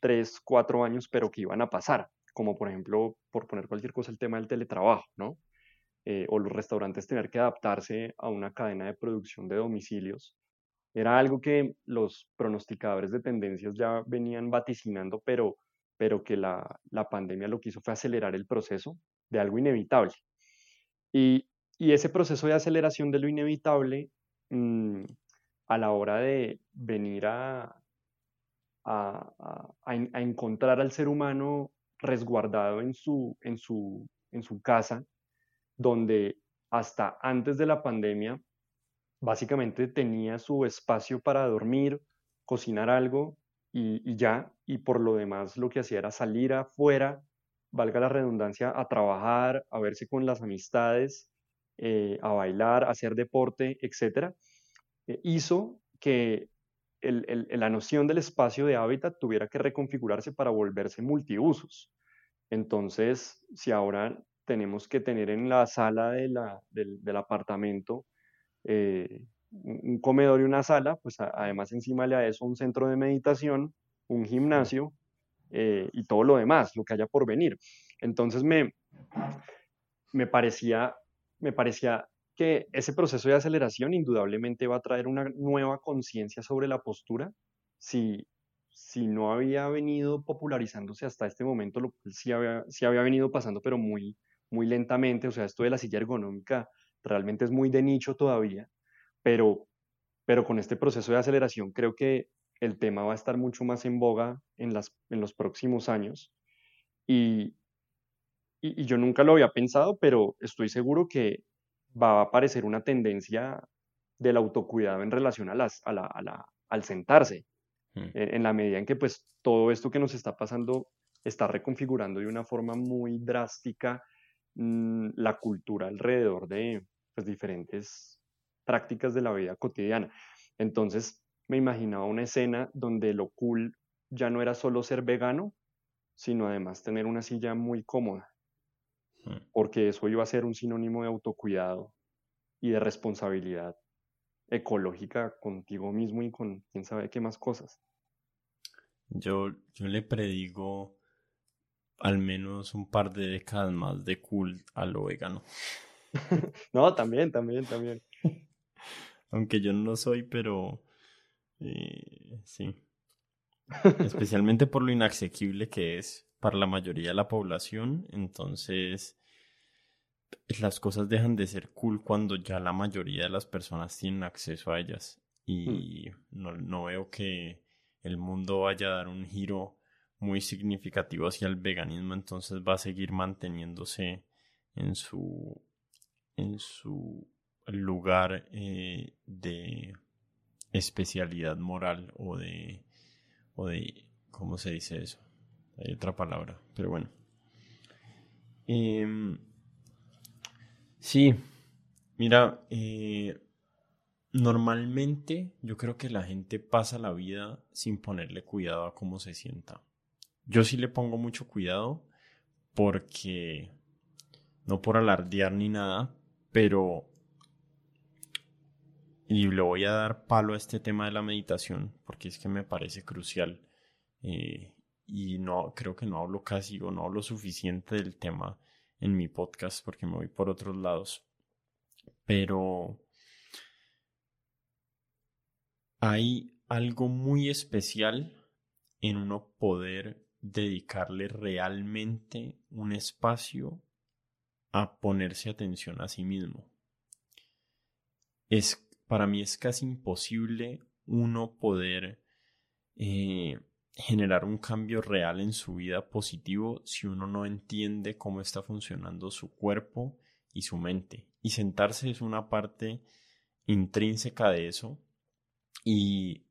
tres, cuatro años, pero que iban a pasar como por ejemplo, por poner cualquier cosa, el tema del teletrabajo, ¿no? Eh, o los restaurantes tener que adaptarse a una cadena de producción de domicilios. Era algo que los pronosticadores de tendencias ya venían vaticinando, pero, pero que la, la pandemia lo que hizo fue acelerar el proceso de algo inevitable. Y, y ese proceso de aceleración de lo inevitable, mm, a la hora de venir a, a, a, a, encontrar al ser humano resguardado en su, en su, en su casa, donde hasta antes de la pandemia básicamente tenía su espacio para dormir, cocinar algo y, ya, y por lo demás lo que hacía era salir afuera, valga la redundancia, a trabajar, a verse con las amistades, eh, a bailar, a hacer deporte, etc., eh, hizo que la noción del espacio de hábitat tuviera que reconfigurarse para volverse multiusos. Entonces, si ahora tenemos que tener en la sala de la, del, apartamento eh, un comedor y una sala, pues además encima le a eso un centro de meditación, un gimnasio eh, y todo lo demás, lo que haya por venir. Entonces me, me, parecía, me parecía que ese proceso de aceleración indudablemente va a traer una nueva conciencia sobre la postura si, si no había venido popularizándose hasta este momento, lo sí había, sí había venido pasando, pero muy, muy lentamente. O sea, esto de la silla ergonómica realmente es muy de nicho todavía, pero, pero con este proceso de aceleración creo que el tema va a estar mucho más en boga en, las, en los próximos años. Y, y, yo nunca lo había pensado, pero estoy seguro que va a aparecer una tendencia del autocuidado en relación a las, a la, a la, al sentarse, mm. e, en la medida en que pues todo esto que nos está pasando está reconfigurando de una forma muy drástica mm, la cultura alrededor de pues, diferentes prácticas de la vida cotidiana. Entonces, me imaginaba una escena donde lo cool ya no era solo ser vegano, sino además tener una silla muy cómoda, Hmm. porque eso iba a ser un sinónimo de autocuidado y de responsabilidad ecológica contigo mismo y con quién sabe qué más cosas. Yo, yo le predigo al menos un par de décadas más de cool a lo vegano. No, también, también, también. Aunque yo no lo soy, pero eh, sí. Especialmente por lo inasequible que es para la mayoría de la población. Entonces, las cosas dejan de ser cool cuando ya la mayoría de las personas tienen acceso a ellas. Y no, no veo que el mundo vaya a dar un giro muy significativo hacia el veganismo. Entonces va a seguir manteniéndose en su, en su lugar eh, de especialidad moral o de, o de, ¿cómo se dice eso? Hay otra palabra, pero bueno. Em, sí, mira, eh, normalmente yo creo que la gente pasa la vida sin ponerle cuidado a cómo se sienta. Yo sí le pongo mucho cuidado porque, no por alardear ni nada, pero y le voy a dar palo a este tema de la meditación porque es que me parece crucial eh, y no creo que no hablo casi o no hablo suficiente del tema en mi podcast porque me voy por otros lados pero hay algo muy especial en uno poder dedicarle realmente un espacio a ponerse atención a sí mismo es para mí es casi imposible uno poder eh, generar un cambio real en su vida positivo si uno no entiende cómo está funcionando su cuerpo y su mente. Y sentarse es una parte intrínseca de eso. Y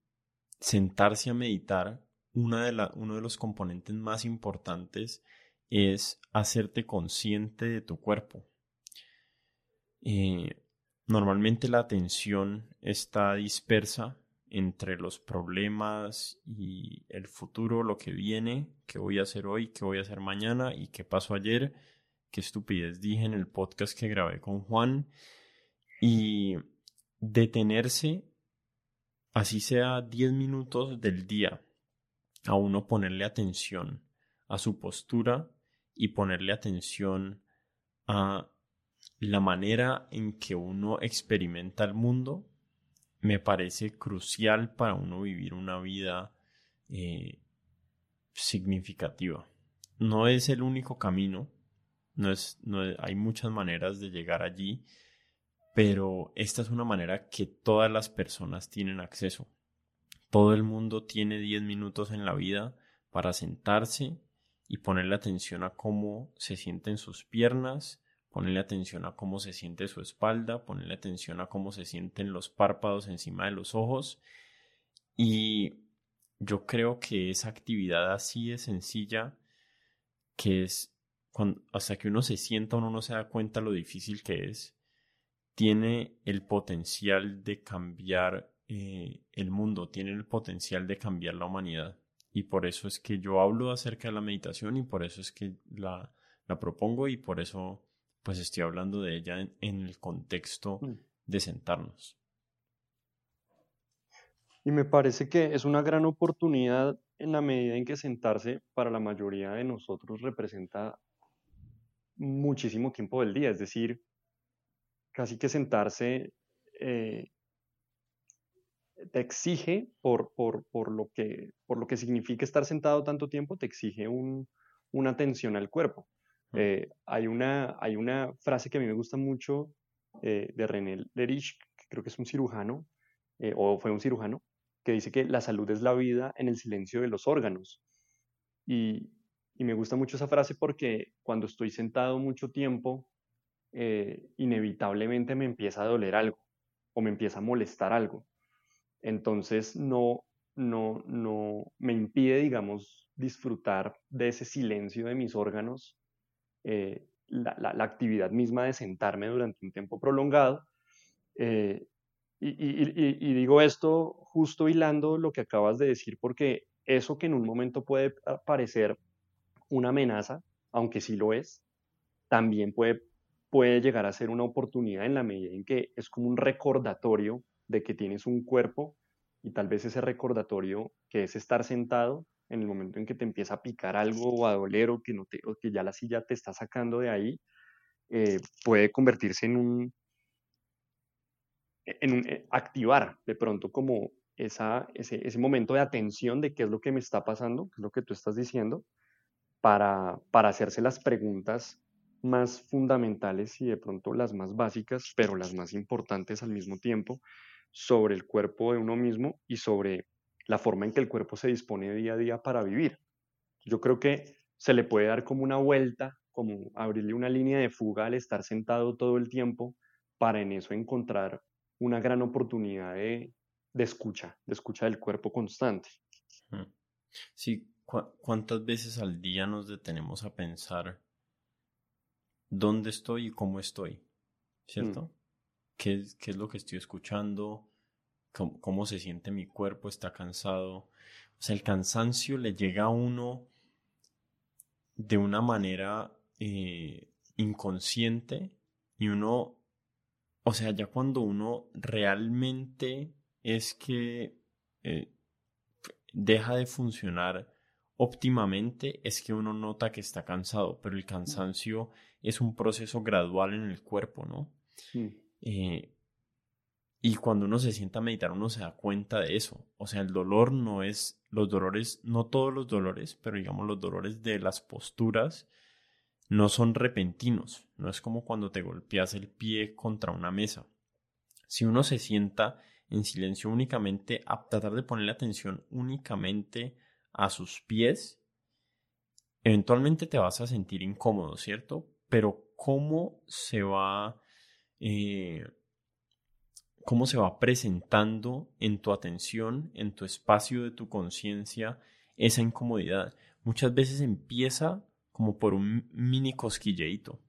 sentarse a meditar, una de la, uno de los componentes más importantes es hacerte consciente de tu cuerpo. Eh, Normalmente la atención está dispersa entre los problemas y el futuro, lo que viene, qué voy a hacer hoy, qué voy a hacer mañana y qué pasó ayer, qué estupidez dije en el podcast que grabé con Juan. Y detenerse, así sea 10 minutos del día, a uno ponerle atención a su postura y ponerle atención a la manera en que uno experimenta el mundo me parece crucial para uno vivir una vida eh, significativa. No es el único camino, no es, no hay muchas maneras de llegar allí, pero esta es una manera que todas las personas tienen acceso. Todo el mundo tiene 10 minutos en la vida para sentarse y ponerle atención a cómo se sienten sus piernas, ponerle atención a cómo se siente su espalda, ponerle atención a cómo se sienten los párpados encima de los ojos. Y yo creo que esa actividad así de sencilla, que es hasta que uno se sienta, uno no se da cuenta lo difícil que es, tiene el potencial de cambiar eh, el mundo, tiene el potencial de cambiar la humanidad. Y por eso es que yo hablo acerca de la meditación y por eso es que la, la propongo y por eso pues estoy hablando de ella en, el contexto Mm. de sentarnos. Y me parece que es una gran oportunidad en la medida en que sentarse para la mayoría de nosotros representa muchísimo tiempo del día, es decir, casi que sentarse eh, te exige, por, por, por, lo que, por lo que significa estar sentado tanto tiempo, te exige un, una atención al cuerpo. Mm. Eh, hay, una, hay una frase que a mí me gusta mucho eh, de René Lerich, que creo que es un cirujano, eh, o fue un cirujano, que dice que la salud es la vida en el silencio de los órganos. Y, y me gusta mucho esa frase porque cuando estoy sentado mucho tiempo, inevitablemente me empieza a doler algo o me empieza a molestar algo. Entonces no, no, no me impide, digamos, disfrutar de ese silencio de mis órganos, eh, la, la, la, actividad misma de sentarme durante un tiempo prolongado. Eh, y, digo esto justo hilando lo que acabas de decir, porque eso que en un momento puede parecer una amenaza, aunque sí lo es, también puede, puede llegar a ser una oportunidad en la medida en que es como un recordatorio de que tienes un cuerpo y tal vez ese recordatorio que es estar sentado en el momento en que te empieza a picar algo o a doler o que, no te, que ya la silla te está sacando de ahí, eh, puede convertirse en un, en eh, activar de pronto como esa, ese, ese, momento de atención de qué es lo que me está pasando, qué es lo que tú estás diciendo, para, para hacerse las preguntas más fundamentales y de pronto las más básicas, pero las más importantes al mismo tiempo, sobre el cuerpo de uno mismo y sobre la forma en que el cuerpo se dispone día a día para vivir. Yo creo que se le puede dar como una vuelta, como abrirle una línea de fuga al estar sentado todo el tiempo para en eso encontrar una gran oportunidad de, escucha, de escucha del cuerpo constante. Sí, ¿cuántas veces al día nos detenemos a pensar dónde estoy y cómo estoy? ¿Cierto? Mm. ¿Qué, ¿Qué, es lo que estoy escuchando? cómo, se siente mi cuerpo, está cansado. O sea, el cansancio le llega a uno de una manera eh, inconsciente y uno, o sea, ya cuando uno realmente es que eh, deja de funcionar óptimamente, es que uno nota que está cansado, pero el cansancio es un proceso gradual en el cuerpo, ¿no? Eh, y cuando uno se sienta a meditar, uno se da cuenta de eso. O sea, el dolor no es, los dolores, no todos los dolores, pero digamos los dolores de las posturas no son repentinos. No es como cuando te golpeas el pie contra una mesa. Si uno se sienta en silencio únicamente, a tratar de ponerle atención únicamente a sus pies, eventualmente te vas a sentir incómodo, ¿cierto? Pero cómo se va eh, cómo se va presentando en tu atención, en tu espacio de tu conciencia, esa incomodidad. Muchas veces empieza como por un mini cosquilleito,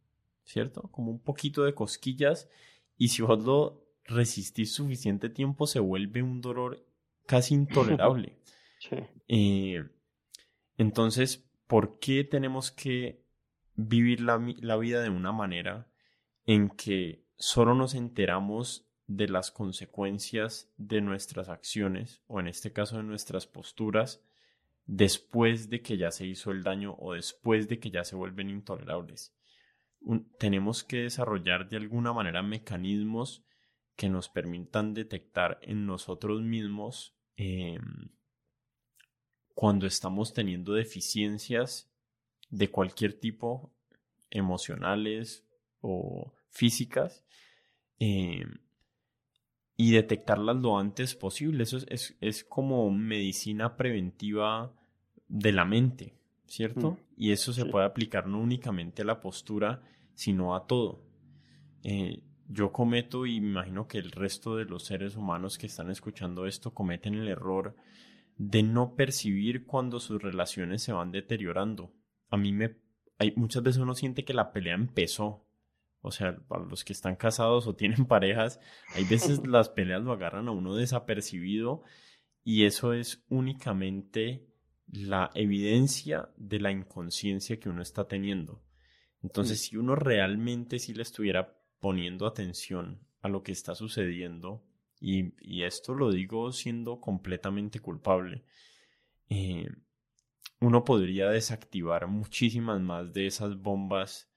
¿cierto? Como un poquito de cosquillas y si vos lo resistís suficiente tiempo se vuelve un dolor casi intolerable. Eh, entonces, ¿por qué tenemos que vivir la, la vida de una manera en que solo nos enteramos de las consecuencias de nuestras acciones, o en este caso de nuestras posturas, después de que ya se hizo el daño o después de que ya se vuelven intolerables. tenemos que desarrollar de alguna manera mecanismos que nos permitan detectar en nosotros mismos em, cuando estamos teniendo deficiencias de cualquier tipo, emocionales o físicas, em, y detectarlas lo antes posible. Eso es, es, como medicina preventiva de la mente, ¿cierto? Mm. Y eso se puede aplicar no únicamente a la postura, sino a todo. Eh, yo cometo, y me imagino que el resto de los seres humanos que están escuchando esto cometen el error de no percibir cuando sus relaciones se van deteriorando. A mí me... Hay, muchas veces uno siente que la pelea empezó, o sea, para los que están casados o tienen parejas, hay veces las peleas lo agarran a uno desapercibido y eso es únicamente la evidencia de la inconsciencia que uno está teniendo. Entonces, si uno realmente sí le estuviera poniendo atención a lo que está sucediendo, y, y esto lo digo siendo completamente culpable, eh, uno podría desactivar muchísimas más de esas bombas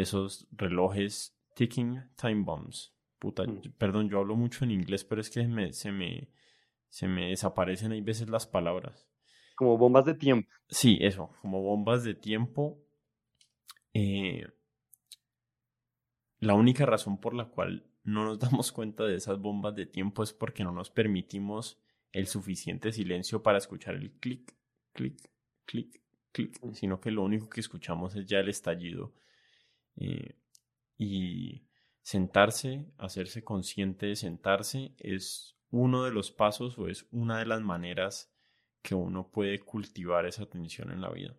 de esos relojes ticking time bombs. Puta, mm. perdón, yo hablo mucho en inglés, pero es que me, se, me, se me desaparecen ahí veces las palabras. Como bombas de tiempo. Sí, eso, como bombas de tiempo. Eh, la única razón por la cual no nos damos cuenta de esas bombas de tiempo es porque no nos permitimos el suficiente silencio para escuchar el clic, clic, clic, clic, mm. sino que lo único que escuchamos es ya el estallido eh, y sentarse, hacerse consciente de sentarse es uno de los pasos o es una de las maneras que uno puede cultivar esa atención en la vida.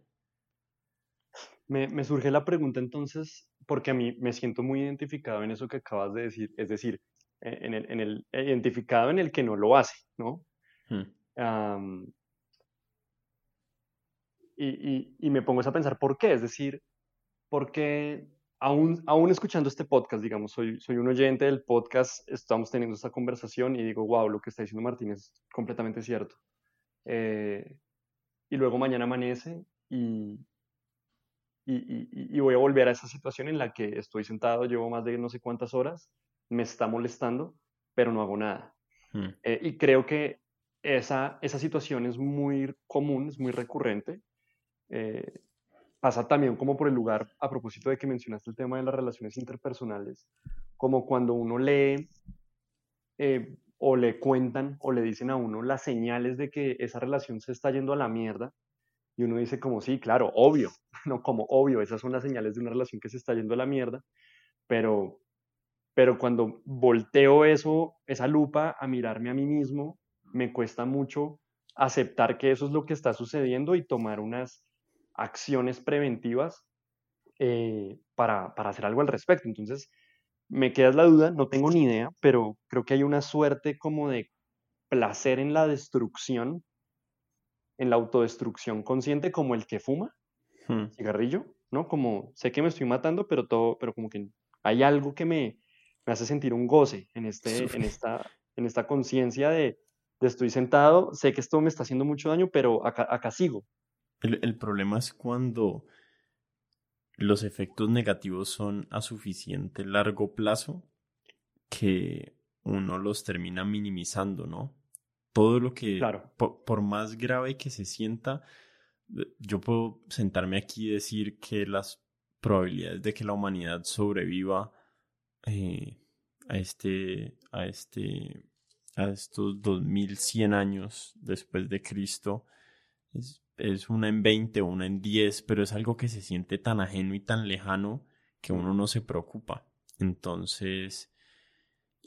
Me, me, surge la pregunta entonces, porque a mí me siento muy identificado en eso que acabas de decir, es decir, eh, en el, en el, identificado en el que no lo hace, ¿no? Hmm. y, y, me pongo a pensar por qué, es decir, porque aún, aún escuchando este podcast, digamos, soy, soy un oyente del podcast, estamos teniendo esta conversación y digo, wow, lo que está diciendo Martín es completamente cierto. Eh, y luego mañana amanece y, y, y, voy a volver a esa situación en la que estoy sentado, llevo más de no sé cuántas horas, me está molestando, pero no hago nada. Hmm. Eh, y creo que esa, esa situación es muy común, es muy recurrente. Eh, pasa también como por el lugar, a propósito de que mencionaste el tema de las relaciones interpersonales, como cuando uno lee eh, o le cuentan o le dicen a uno las señales de que esa relación se está yendo a la mierda y uno dice como sí, claro, obvio, no como obvio, esas son las señales de una relación que se está yendo a la mierda, pero pero cuando volteo eso, esa lupa a mirarme a mí mismo, me cuesta mucho aceptar que eso es lo que está sucediendo y tomar unas acciones preventivas eh, para, para, hacer algo al respecto. Entonces, me queda la duda, no tengo ni idea, pero creo que hay una suerte como de placer en la destrucción, en la autodestrucción consciente, como el que fuma hmm. cigarrillo, ¿no? Como sé que me estoy matando, pero todo, pero como que hay algo que me, me hace sentir un goce en, este, en esta, en esta conciencia de, de, estoy sentado, sé que esto me está haciendo mucho daño, pero acá, acá sigo. El, el, problema es cuando los efectos negativos son a suficiente largo plazo que uno los termina minimizando, ¿no? Todo lo que, claro. por, por, más grave que se sienta, yo puedo sentarme aquí y decir que las probabilidades de que la humanidad sobreviva eh, a este, a este, a estos 2100 años después de Cristo, es, es una en 20 o una en 10, pero es algo que se siente tan ajeno y tan lejano que uno no se preocupa. Entonces,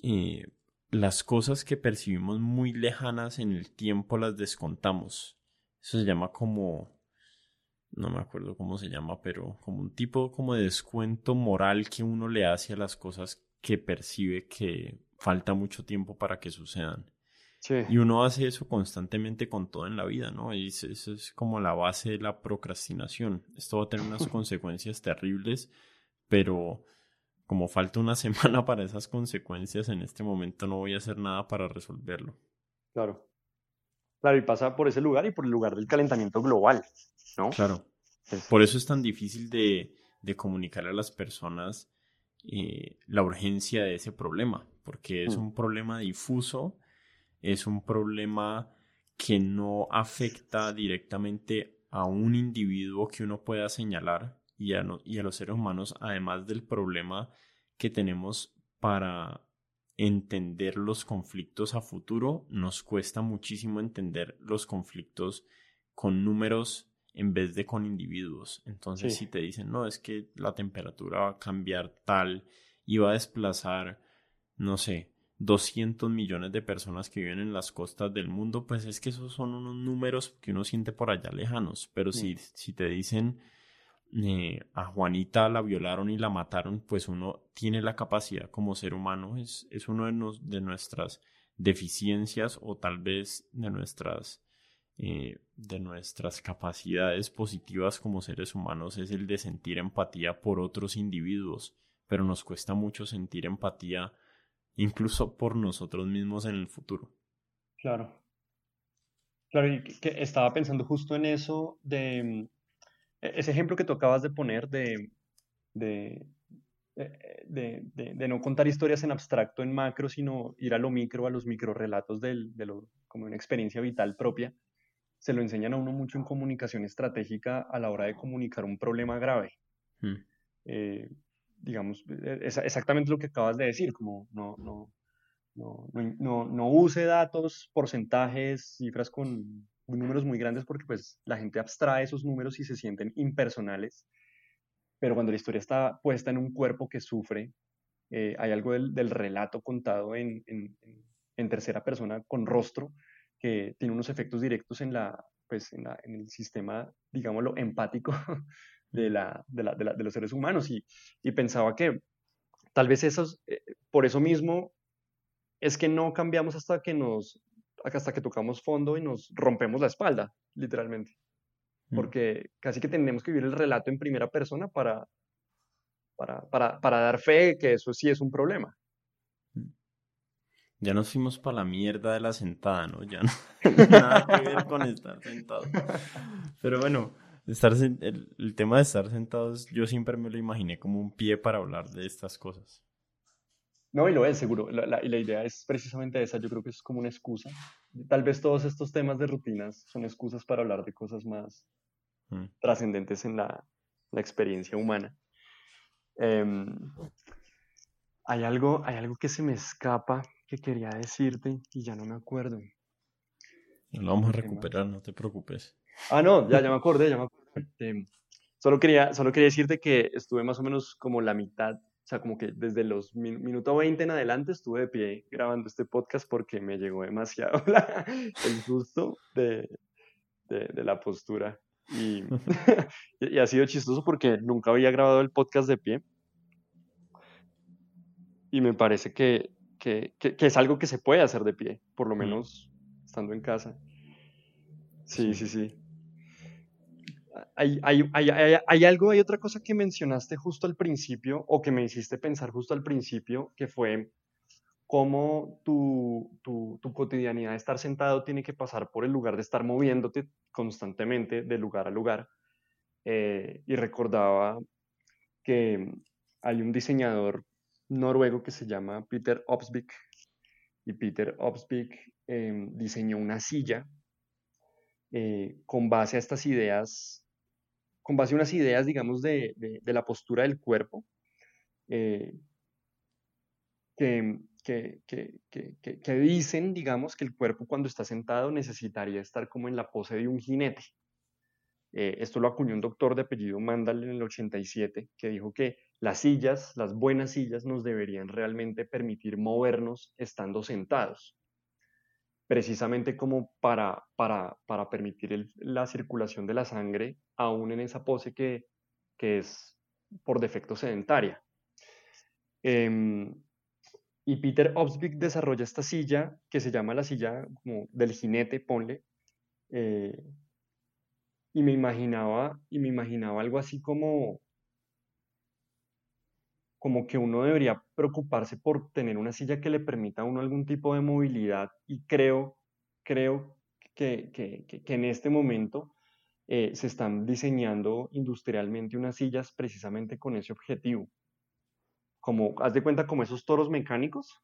eh, las cosas que percibimos muy lejanas en el tiempo las descontamos. Eso se llama como no me acuerdo cómo se llama, pero como un tipo como de descuento moral que uno le hace a las cosas que percibe que falta mucho tiempo para que sucedan. Y uno hace eso constantemente con todo en la vida, ¿no? Y eso es como la base de la procrastinación. Esto va a tener unas consecuencias terribles, pero como falta una semana para esas consecuencias, en este momento no voy a hacer nada para resolverlo. Claro. Claro, y pasa por ese lugar y por el lugar del calentamiento global, ¿no? Claro. Por eso es tan difícil de, de comunicar a las personas eh, la urgencia de ese problema, porque es mm. un problema difuso, es un problema que no afecta directamente a un individuo que uno pueda señalar y a, y a los seres humanos, además del problema que tenemos para entender los conflictos a futuro, nos cuesta muchísimo entender los conflictos con números en vez de con individuos. Entonces, si te dicen, no, es que la temperatura va a cambiar tal y va a desplazar, no sé, 200 millones de personas que viven en las costas del mundo, pues es que esos son unos números que uno siente por allá lejanos. Pero si, si te dicen, eh, a Juanita la violaron y la mataron, pues uno tiene la capacidad como ser humano, es, es uno de, de nuestras deficiencias o tal vez de nuestras, eh, de nuestras capacidades positivas como seres humanos es el de sentir empatía por otros individuos, pero nos cuesta mucho sentir empatía incluso por nosotros mismos en el futuro. Claro. Claro, y que estaba pensando justo en eso de e-, ese ejemplo que tú acabas de poner de, de, de, no contar historias en abstracto, en macro, sino ir a lo micro, a los microrelatos del, de lo, como una experiencia vital propia, se lo enseñan a uno mucho en comunicación estratégica a la hora de comunicar un problema grave. Hmm. Eh, digamos, e-, es exactamente lo que acabas de decir, como no, no, no, no, no use datos, porcentajes, cifras con números muy grandes porque pues la gente abstrae esos números y se sienten impersonales, pero cuando la historia está puesta en un cuerpo que sufre, eh, hay algo del, del relato contado en, en, en, tercera persona con rostro que tiene unos efectos directos en, la, pues, en, la, en el sistema, digámoslo, empático de, la, de, la, de, los seres humanos y, y pensaba que tal vez esos, eh, por eso mismo es que no cambiamos hasta que nos, hasta que tocamos fondo y nos rompemos la espalda, literalmente. Mm. Porque casi que tenemos que vivir el relato en primera persona para, para, para, para dar fe que eso sí es un problema. Mm. Ya nos fuimos para la mierda de la sentada, ¿no? Ya no nada que ver con estar sentado. Pero bueno, estar el, tema de estar sentados, yo siempre me lo imaginé como un pie para hablar de estas cosas. No, y lo es, seguro. y la idea es precisamente esa. Yo creo que es como una excusa. Tal vez todos estos temas de rutinas son excusas para hablar de cosas más mm. trascendentes en la, la, experiencia humana. Em, hay, algo, hay algo que se me escapa que quería decirte y ya no me acuerdo. Lo vamos a recuperar, no te preocupes. Ah, no, ya, ya me acordé, ya me acordé. Em, solo, quería, solo quería decirte que estuve más o menos como la mitad, o sea, como que desde los minuto 20 en adelante estuve de pie grabando este podcast porque me llegó demasiado el susto de, de, la postura. Y, y, ha sido chistoso porque nunca había grabado el podcast de pie. Y me parece que, que, que es algo que se puede hacer de pie, por lo menos estando en casa. Sí, sí, sí. Hay, hay, hay, hay, algo, hay otra cosa que mencionaste justo al principio, o que me hiciste pensar justo al principio, que fue cómo tu, tu, tu, cotidianidad de estar sentado tiene que pasar por el lugar de estar moviéndote constantemente de lugar a lugar. Eh, y recordaba que hay un diseñador noruego que se llama Peter Obsvik, y Peter Obsvik em, diseñó una silla eh, con base a estas ideas, con base a unas ideas, digamos, de, de, la postura del cuerpo, eh, que, que, que, que, dicen, digamos, que el cuerpo cuando está sentado necesitaría estar como en la pose de un jinete. Eh, esto lo acuñó un doctor de apellido Mandal en el 87, que dijo que las sillas, las buenas sillas, nos deberían realmente permitir movernos estando sentados precisamente como para, para, para permitir la circulación de la sangre, aún en esa pose que, que es por defecto sedentaria. Em, y Peter Obsvik desarrolla esta silla que se llama la silla como del jinete, ponle. Eh, y me imaginaba, y me imaginaba algo así como, como que uno debería preocuparse por tener una silla que le permita a uno algún tipo de movilidad y creo, creo que, que, que, en este momento eh, se están diseñando industrialmente unas sillas precisamente con ese objetivo. Como, haz de cuenta como esos toros mecánicos,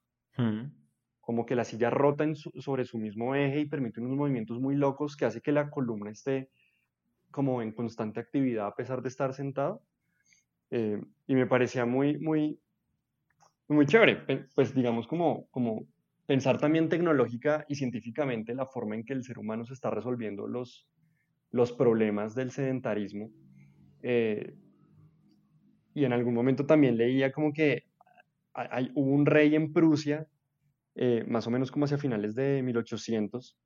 como que la silla rota sobre su mismo eje y permite unos movimientos muy locos que hace que la columna esté como en constante actividad a pesar de estar sentado. Eh, y me parecía muy, muy, muy chévere, pues digamos como, como pensar también tecnológica y científicamente la forma en que el ser humano se está resolviendo los, los problemas del sedentarismo. Eh, y en algún momento también leía como que hay, hubo un rey en Prusia, eh, más o menos como hacia finales de 1800,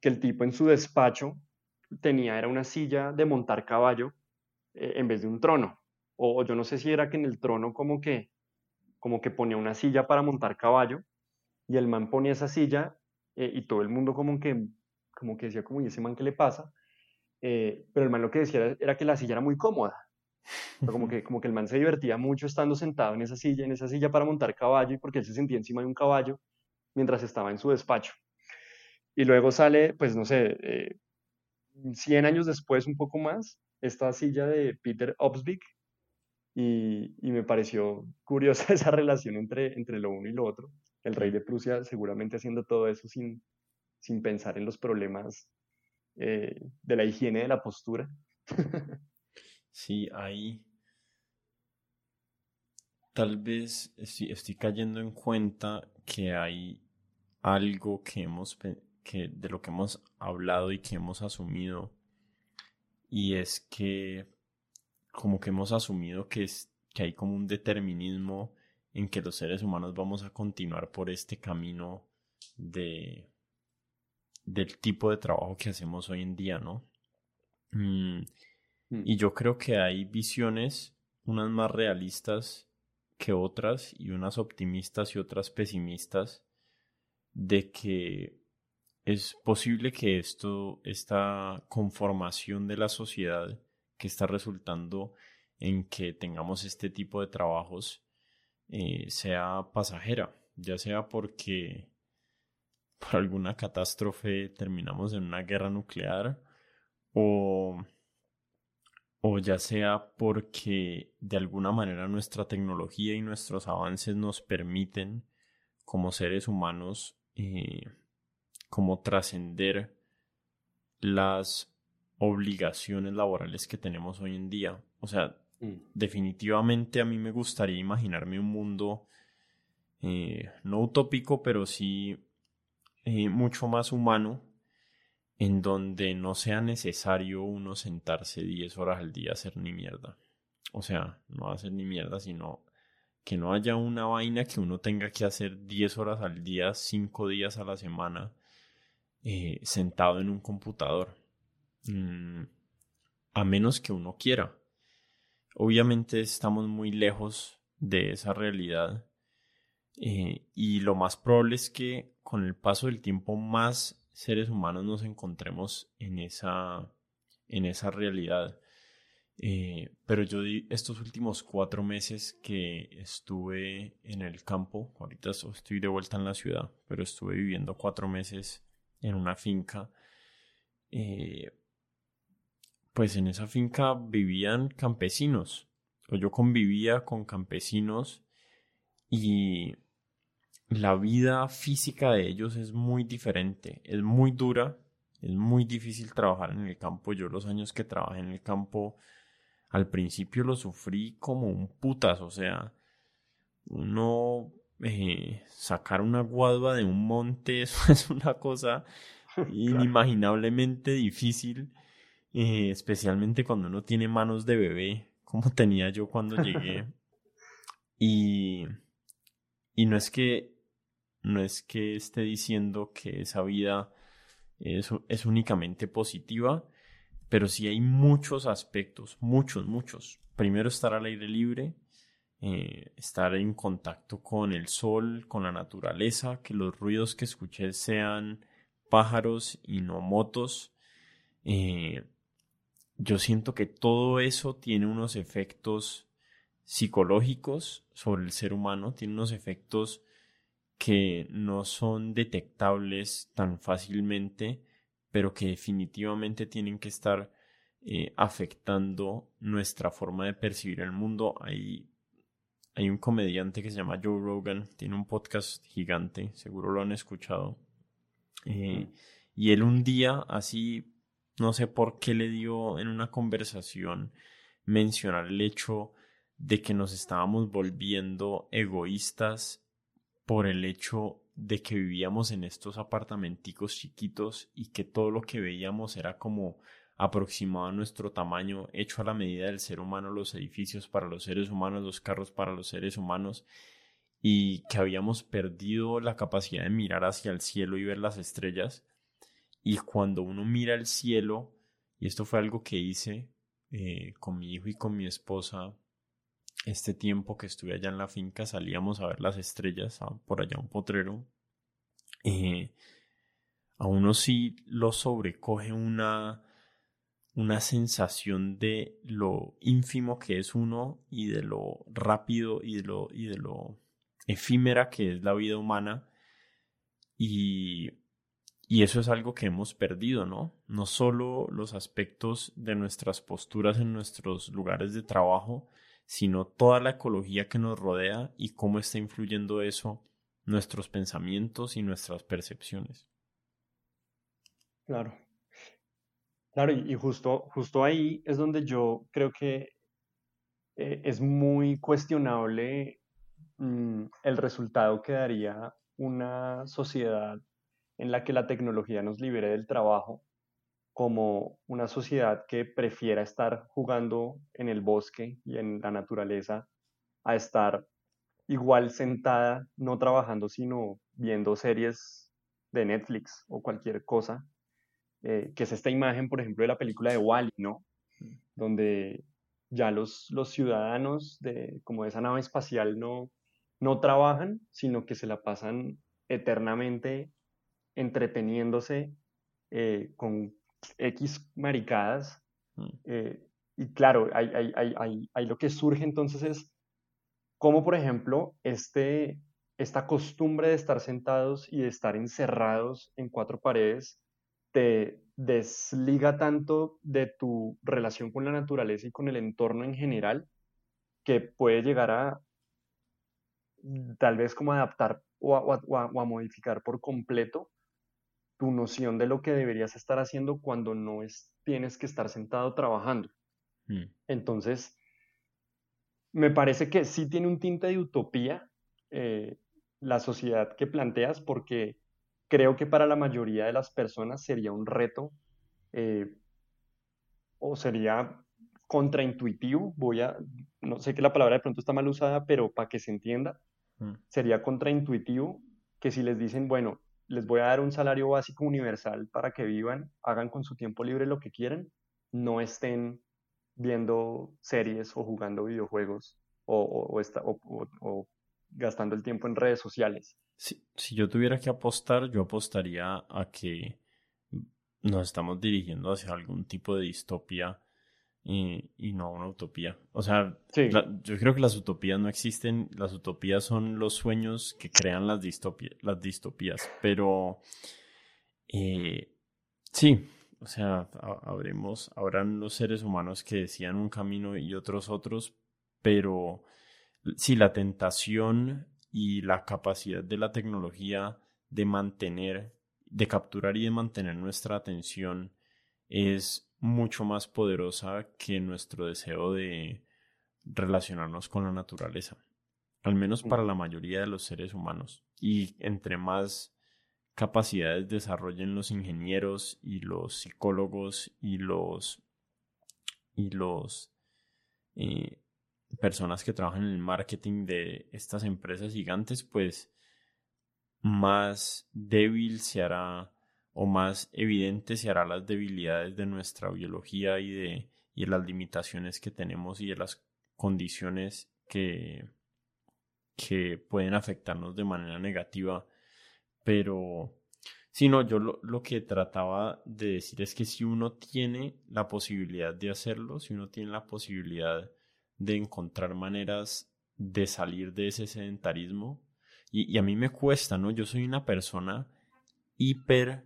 que el tipo en su despacho tenía, era una silla de montar caballo en vez de un trono o, yo no sé si era que en el trono como que, como que ponía una silla para montar caballo y el man ponía esa silla eh, y todo el mundo como que, como que decía, como, ¿y ese man qué le pasa? Eh, pero el man lo que decía era, que la silla era muy cómoda. como que, como que el man se divertía mucho estando sentado en esa silla, en esa silla para montar caballo, y porque él se sentía encima de un caballo mientras estaba en su despacho. Y luego sale, pues no sé, 100 eh, años después, un poco más, esta silla de Peter Obsvik, y, me pareció curiosa esa relación entre, entre lo uno y lo otro. El rey de Prusia seguramente haciendo todo eso sin, sin pensar en los problemas eh, de la higiene de la postura. sí, ahí tal vez estoy, estoy, cayendo en cuenta que hay algo que hemos que de lo que hemos hablado y que hemos asumido y es que como que hemos asumido que, es, que hay como un determinismo en que los seres humanos vamos a continuar por este camino de del tipo de trabajo que hacemos hoy en día, ¿no? Mm, mm. Y yo creo que hay visiones, unas más realistas que otras y unas optimistas y otras pesimistas, de que es posible que esto, esta conformación de la sociedad que está resultando en que tengamos este tipo de trabajos eh, sea pasajera, ya sea porque por alguna catástrofe terminamos en una guerra nuclear o, o ya sea porque de alguna manera nuestra tecnología y nuestros avances nos permiten como seres humanos eh, como trascender las obligaciones laborales que tenemos hoy en día. O sea, mm. definitivamente a mí me gustaría imaginarme un mundo eh, no utópico, pero sí eh, mucho más humano, en donde no sea necesario uno sentarse 10 horas al día a hacer ni mierda. O sea, no hacer ni mierda, sino que no haya una vaina que uno tenga que hacer 10 horas al día, 5 días a la semana, eh, sentado en un computador. Mm, a menos que uno quiera. Obviamente estamos muy lejos de esa realidad eh, y lo más probable es que con el paso del tiempo más seres humanos nos encontremos en esa, en esa realidad. Eh, pero yo estos últimos cuatro meses que estuve en el campo, ahorita estoy de vuelta en la ciudad, pero estuve viviendo cuatro meses en una finca. Eh, pues en esa finca vivían campesinos, o yo convivía con campesinos y la vida física de ellos es muy diferente, es muy dura, es muy difícil trabajar en el campo. Yo los años que trabajé en el campo, al principio lo sufrí como un putas, o sea, uno eh, sacar una guadua de un monte, eso es una cosa inimaginablemente difícil, eh, especialmente cuando uno tiene manos de bebé, como tenía yo cuando llegué. y, y no es que no es que esté diciendo que esa vida es, es únicamente positiva, pero sí hay muchos aspectos, muchos, muchos. Primero estar al aire libre, eh, estar en contacto con el sol, con la naturaleza, que los ruidos que escuché sean pájaros y no motos. Eh, yo siento que todo eso tiene unos efectos psicológicos sobre el ser humano, tiene unos efectos que no son detectables tan fácilmente, pero que definitivamente tienen que estar eh, afectando nuestra forma de percibir el mundo. Hay, hay un comediante que se llama Joe Rogan, tiene un podcast gigante, seguro lo han escuchado. Eh, y él un día, así, no sé por qué le dio en una conversación mencionar el hecho de que nos estábamos volviendo egoístas por el hecho de que vivíamos en estos apartamenticos chiquitos y que todo lo que veíamos era como aproximado a nuestro tamaño, hecho a la medida del ser humano, los edificios para los seres humanos, los carros para los seres humanos, y que habíamos perdido la capacidad de mirar hacia el cielo y ver las estrellas. Y cuando uno mira el cielo, y esto fue algo que hice eh, con mi hijo y con mi esposa este tiempo que estuve allá en la finca salíamos a ver las estrellas, por allá un potrero. Eh, a uno sí lo sobrecoge una, una sensación de lo ínfimo que es uno y de lo rápido y de lo, y de lo efímera que es la vida humana. Y, y eso es algo que hemos perdido, ¿no? No solo los aspectos de nuestras posturas en nuestros lugares de trabajo, sino toda la ecología que nos rodea y cómo está influyendo eso nuestros pensamientos y nuestras percepciones. Claro. Claro, y justo, justo ahí es donde yo creo que eh, es muy cuestionable mm, el resultado que daría una sociedad en la que la tecnología nos libere del trabajo como una sociedad que prefiera estar jugando en el bosque y en la naturaleza a estar igual sentada, no trabajando, sino viendo series de Netflix o cualquier cosa, eh, que es esta imagen, por ejemplo, de la película de Wally, ¿no? Donde ya los, los ciudadanos de como de esa nave espacial no, no trabajan, sino que se la pasan eternamente entreteniéndose eh, con X maricadas. Mm. Eh, y claro, hay, lo que surge entonces es cómo, por ejemplo, este, esta costumbre de estar sentados y de estar encerrados en cuatro paredes te desliga tanto de tu relación con la naturaleza y con el entorno en general que puede llegar a tal vez como adaptar o a, modificar por completo tu noción de lo que deberías estar haciendo cuando no es, tienes que estar sentado trabajando. Mm. Entonces, me parece que sí tiene un tinte de utopía eh, la sociedad que planteas porque creo que para la mayoría de las personas sería un reto eh, o sería contraintuitivo, voy a, no sé que la palabra de pronto está mal usada, pero para que se entienda, mm. sería contraintuitivo que si les dicen, bueno, les voy a dar un salario básico universal para que vivan, hagan con su tiempo libre lo que quieran, no estén viendo series o jugando videojuegos o, o, gastando el tiempo en redes sociales. Si, si yo tuviera que apostar, yo apostaría a que nos estamos dirigiendo hacia algún tipo de distopía y, no una utopía. O sea, yo creo que las utopías no existen, las utopías son los sueños que crean las, las distopías, pero eh, sí, o sea, habremos, habrán los seres humanos que decían un camino y otros otros, pero sí, la tentación y la capacidad de la tecnología de mantener, de capturar y de mantener nuestra atención es mucho más poderosa que nuestro deseo de relacionarnos con la naturaleza, al menos para la mayoría de los seres humanos. Y entre más capacidades desarrollen los ingenieros y los psicólogos y los y los eh, personas que trabajan en el marketing de estas empresas gigantes, pues más débil se hará o más evidente se hará las debilidades de nuestra biología y de, y las limitaciones que tenemos y de las condiciones que, que pueden afectarnos de manera negativa. Pero, si no, yo lo, lo, que trataba de decir es que si uno tiene la posibilidad de hacerlo, si uno tiene la posibilidad de encontrar maneras de salir de ese sedentarismo, y, y a mí me cuesta, ¿no? Yo soy una persona hiper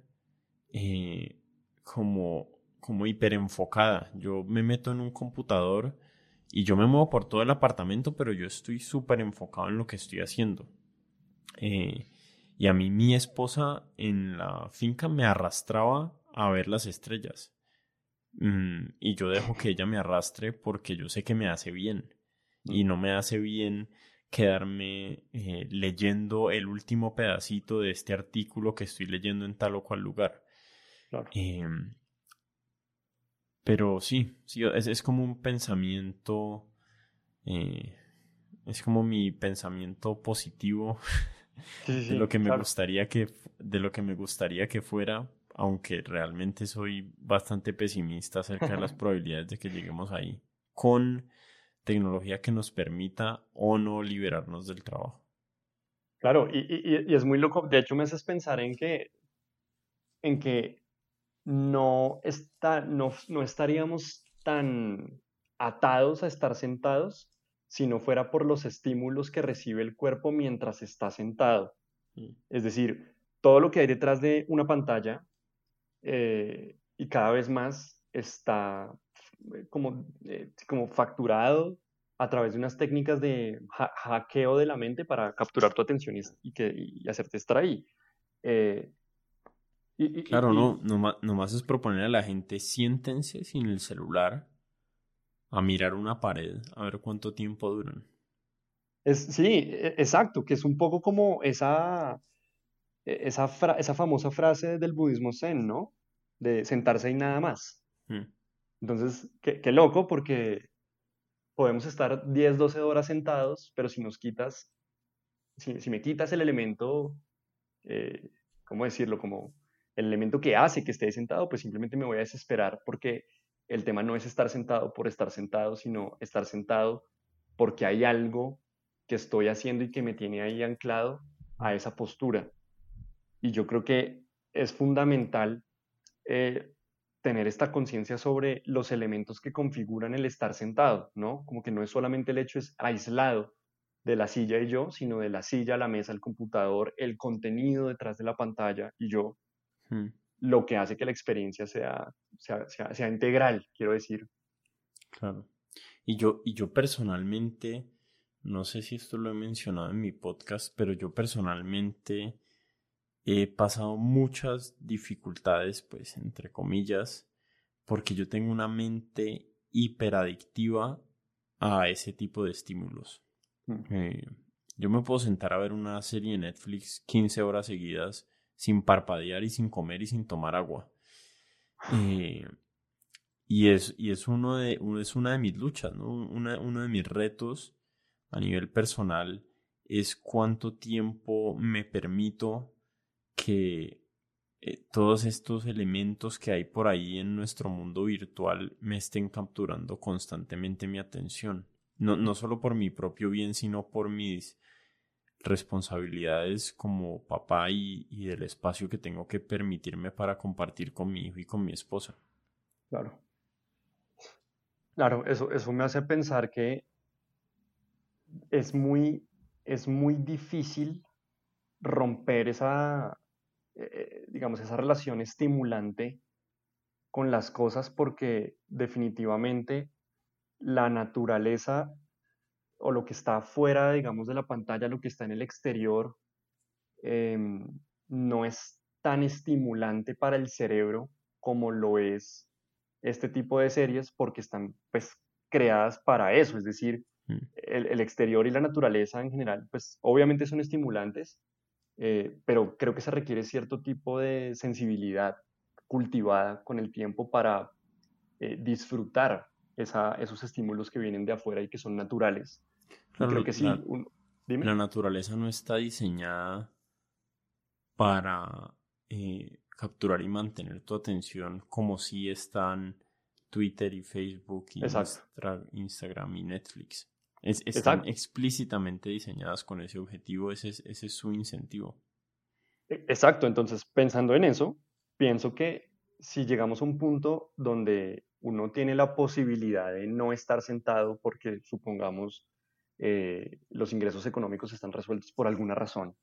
eh, como, como hiper enfocada. Yo me meto en un computador y yo me muevo por todo el apartamento, pero yo estoy súper enfocado en lo que estoy haciendo. Eh, y a mí mi esposa en la finca me arrastraba a ver las estrellas. Mm, y yo dejo que ella me arrastre porque yo sé que me hace bien. Y no me hace bien quedarme eh, leyendo el último pedacito de este artículo que estoy leyendo en tal o cual lugar. Em, pero sí, sí es, es, como un pensamiento, eh, es como mi pensamiento positivo de lo que me gustaría que, de lo que me gustaría que fuera, aunque realmente soy bastante pesimista acerca de las probabilidades de que lleguemos ahí, con tecnología que nos permita o no liberarnos del trabajo. Claro, y, y, y, es muy loco. De hecho, me haces pensar en que, en que no, está, no, no estaríamos tan atados a estar sentados si no fuera por los estímulos que recibe el cuerpo mientras está sentado. Mm. Es decir, todo lo que hay detrás de una pantalla eh, y cada vez más está eh, como, eh, como facturado a través de unas técnicas de hackeo de la mente para capturar tu atención y, que, y hacerte estar ahí claro, no, nomás, es proponer a la gente, siéntense sin el celular a mirar una pared, a ver cuánto tiempo duran. Es, sí, e, exacto, que es un poco como esa, e, esa, esa famosa frase del budismo zen, ¿no? De sentarse y nada más. Mm. Entonces, qué, loco porque podemos estar 10, 12 horas sentados, pero si nos quitas, si, me quitas el elemento, eh, ¿cómo decirlo? Como el elemento que hace que esté sentado, pues simplemente me voy a desesperar porque el tema no es estar sentado por estar sentado, sino estar sentado porque hay algo que estoy haciendo y que me tiene ahí anclado a esa postura. Y yo creo que es fundamental eh, tener esta conciencia sobre los elementos que configuran el estar sentado, ¿no? Como que no es solamente el hecho es aislado de la silla y yo, sino de la silla, la mesa, el computador, el contenido detrás de la pantalla y yo, hmm. lo que hace que la experiencia sea, sea, sea, integral, quiero decir. Claro. Y yo, y yo personalmente, no sé si esto lo he mencionado en mi podcast, pero yo personalmente he pasado muchas dificultades, pues, entre comillas, porque yo tengo una mente hiperadictiva a ese tipo de estímulos. Mm. Eh, yo me puedo sentar a ver una serie de Netflix 15 horas seguidas sin parpadear y sin comer y sin tomar agua. Eh, y es, y es, uno de, es una de mis luchas, ¿no? uno de mis retos a nivel personal es cuánto tiempo me permito que eh, todos estos elementos que hay por ahí en nuestro mundo virtual me estén capturando constantemente mi atención. No, no solo por mi propio bien, sino por mis responsabilidades como papá y, del espacio que tengo que permitirme para compartir con mi hijo y con mi esposa. Claro. Claro, eso, eso me hace pensar que es muy, es muy difícil romper esa, eh, digamos, esa relación estimulante con las cosas porque definitivamente la naturaleza o lo que está afuera, digamos, de la pantalla, lo que está en el exterior, em, no es tan estimulante para el cerebro como lo es este tipo de series porque están pues creadas para eso, es decir, mm. el, el, exterior y la naturaleza en general pues obviamente son estimulantes, eh, pero creo que se requiere cierto tipo de sensibilidad cultivada con el tiempo para eh, disfrutar esos estímulos que vienen de afuera y que son naturales. creo que sí. La, la, naturaleza no está diseñada para eh, capturar y mantener tu atención como si están Twitter y Facebook y Instagram y Netflix. Es, están explícitamente diseñadas con ese objetivo, ese es, ese es su incentivo. E, exacto, entonces pensando en eso, pienso que si llegamos a un punto donde uno tiene la posibilidad de no estar sentado porque supongamos eh, los ingresos económicos están resueltos por alguna razón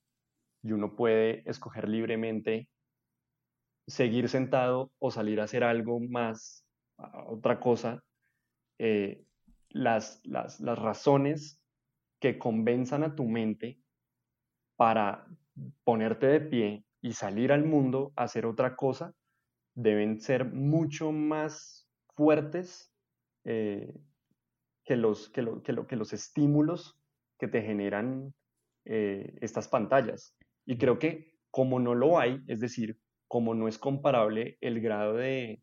y uno puede escoger libremente seguir sentado o salir a hacer algo más, otra cosa, eh, las, las, las razones que convenzan a tu mente para ponerte de pie y salir al mundo a hacer otra cosa deben ser mucho más fuertes eh, que, los, que, lo, que, lo, que, los estímulos que te generan eh, estas pantallas. Y creo que como no lo hay, es decir, como no es comparable el grado de,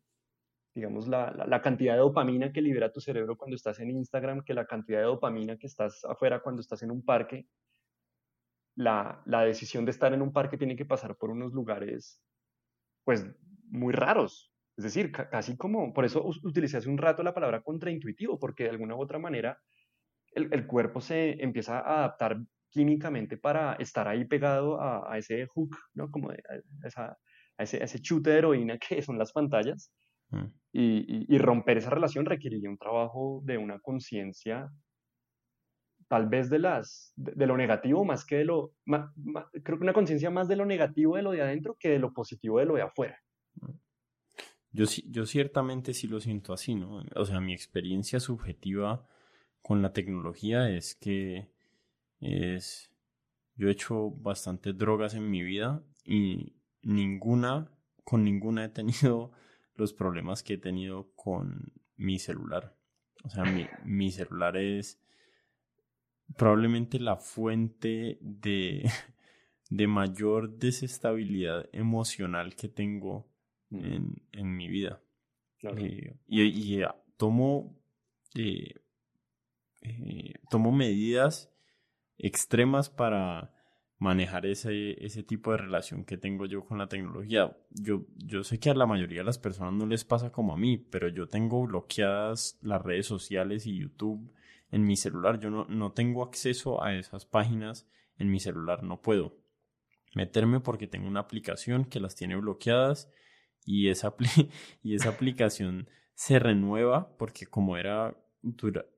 digamos, la, la, cantidad de dopamina que libera tu cerebro cuando estás en Instagram, que la cantidad de dopamina que estás afuera cuando estás en un parque, la, la decisión de estar en un parque tiene que pasar por unos lugares, pues, muy raros. Es decir, casi como, por eso utilicé hace un rato la palabra contraintuitivo, porque de alguna u otra manera el, el cuerpo se empieza a adaptar químicamente para estar ahí pegado a, a ese hook, ¿no? Como a, esa, a ese, ese, chute de heroína que son las pantallas. Mm. Y, y, romper esa relación requeriría un trabajo de una conciencia, tal vez de, las, de, lo negativo más que de lo, creo que una conciencia más de lo negativo de lo de adentro que de lo positivo de lo de afuera. Yo, yo ciertamente sí lo siento así, ¿no? O sea, mi experiencia subjetiva con la tecnología es que es, yo he hecho bastantes drogas en mi vida y ninguna, con ninguna he tenido los problemas que he tenido con mi celular. O sea, mi, mi celular es probablemente la fuente de, de mayor desestabilidad emocional que tengo en, en mi vida. Eh, y, y eh, tomo, eh, tomo medidas extremas para manejar ese, ese tipo de relación que tengo yo con la tecnología. Yo, yo sé que a la mayoría de las personas no les pasa como a mí, pero yo tengo bloqueadas las redes sociales y YouTube en mi celular. Yo no, no tengo acceso a esas páginas en mi celular, no puedo. meterme porque tengo una aplicación que las tiene bloqueadas y esa, y esa aplicación se renueva porque como era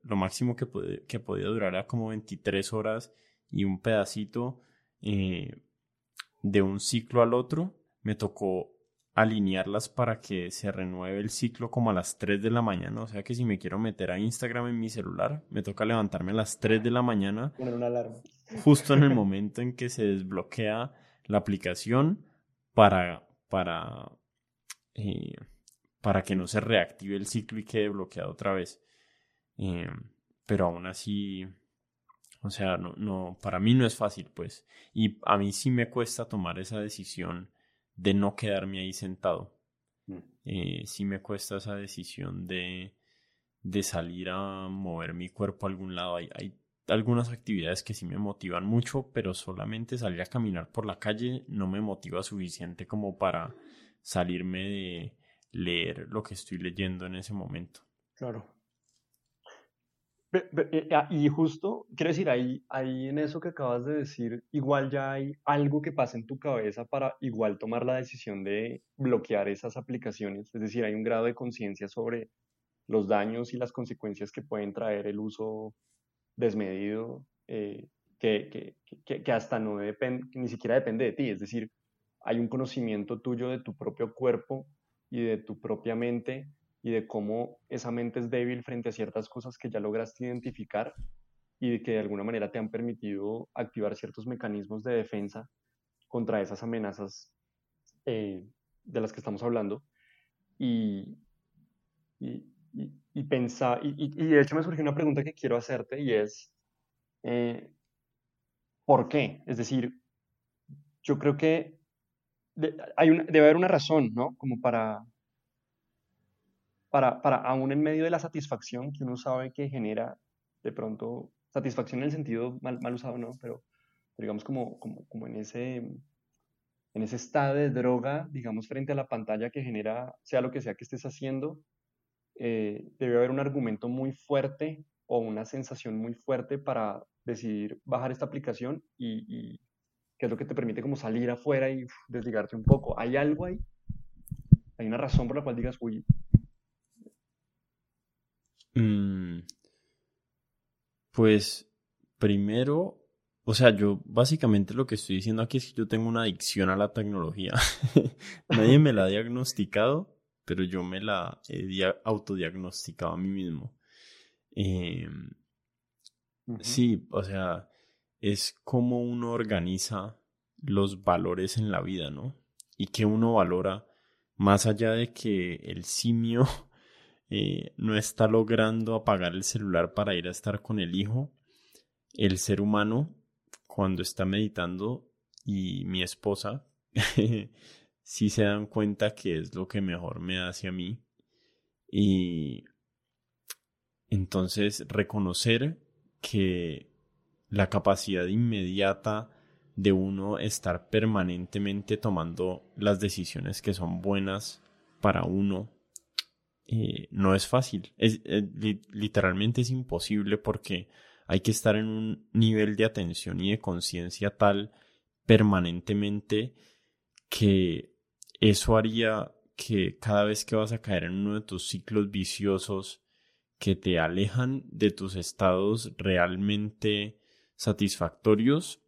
lo máximo que, que podía durar era como 23 horas y un pedacito eh, de un ciclo al otro, me tocó alinearlas para que se renueve el ciclo como a las 3 de la mañana. O sea que si me quiero meter a Instagram en mi celular, me toca levantarme a las 3 de la mañana. Poner una alarma. Justo en el momento en que se desbloquea la aplicación para, para, eh, para que no se reactive el ciclo y quede bloqueado otra vez. Eh, pero aún así, o sea, no, no, para mí no es fácil, pues. Y a mí sí me cuesta tomar esa decisión de no quedarme ahí sentado. Mm. Eh, sí me cuesta esa decisión de, de salir a mover mi cuerpo a algún lado. Hay, hay algunas actividades que sí me motivan mucho, pero solamente salir a caminar por la calle no me motiva suficiente como para salirme de leer lo que estoy leyendo en ese momento. Claro. Eh, ah, y justo, quiero decir, ahí, ahí en eso que acabas de decir, igual ya hay algo que pasa en tu cabeza para igual tomar la decisión de bloquear esas aplicaciones. Es decir, hay un grado de conciencia sobre los daños y las consecuencias que pueden traer el uso desmedido, eh, que, que, que, hasta no depende, ni siquiera depende de ti. Es decir, hay un conocimiento tuyo de tu propio cuerpo y de tu propia mente y de cómo esa mente es débil frente a ciertas cosas que ya lograste identificar y de que de alguna manera te han permitido activar ciertos mecanismos de defensa contra esas amenazas eh, de las que estamos hablando. Y, y, y, pensar, y, de hecho me surgió una pregunta que quiero hacerte y es, eh, ¿por qué? Es decir, yo creo que hay debe haber una razón, ¿no? Como para, para, para, aún en medio de la satisfacción que uno sabe que genera de pronto, satisfacción en el sentido mal, mal usado, ¿no? Pero, digamos como, como, como, en, ese, en ese estado de droga, digamos, frente a la pantalla que genera, sea lo que sea que estés haciendo, eh, debe haber un argumento muy fuerte o una sensación muy fuerte para decidir bajar esta aplicación y, y que es lo que te permite como salir afuera y desligarte un poco. ¿Hay algo ahí? ¿Hay una razón por la cual digas, uy, Mm, pues primero, o sea, yo básicamente lo que estoy diciendo aquí es que yo tengo una adicción a la tecnología. Nadie me la ha diagnosticado, pero yo me la he autodiagnosticado a mí mismo. Em, sí, o sea, es como uno organiza los valores en la vida, ¿no? Y que uno valora más allá de que el simio eh, no está logrando apagar el celular para ir a estar con el hijo, el ser humano, cuando está meditando y mi esposa, sí se dan cuenta que es lo que mejor me hace a mí. Y entonces reconocer que la capacidad inmediata de uno estar permanentemente tomando las decisiones que son buenas para uno eh, no es fácil. Es, eh, literalmente es imposible porque hay que estar en un nivel de atención y de conciencia tal permanentemente que eso haría que cada vez que vas a caer en uno de tus ciclos viciosos que te alejan de tus estados realmente satisfactorios,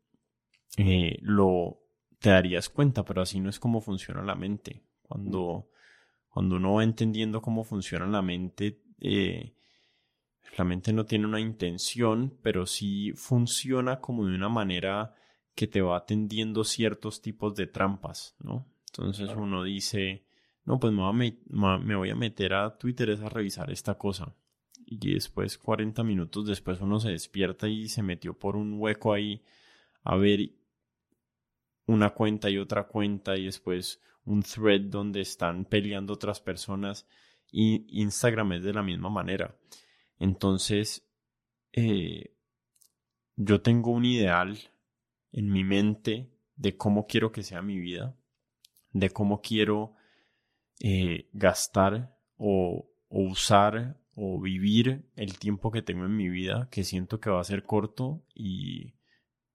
eh, lo te darías cuenta, pero así no es como funciona la mente. Cuando cuando uno va entendiendo cómo funciona la mente, eh, la mente no tiene una intención, pero sí funciona como de una manera que te va atendiendo ciertos tipos de trampas, ¿no? Entonces uno dice, no, pues me voy, a meter a Twitter a revisar esta cosa. Y después, 40 minutos después, uno se despierta y se metió por un hueco ahí a ver una cuenta y otra cuenta y después un thread donde están peleando otras personas y Instagram es de la misma manera. Entonces, eh, yo tengo un ideal en mi mente de cómo quiero que sea mi vida, de cómo quiero eh, gastar o, o, usar o vivir el tiempo que tengo en mi vida, que siento que va a ser corto y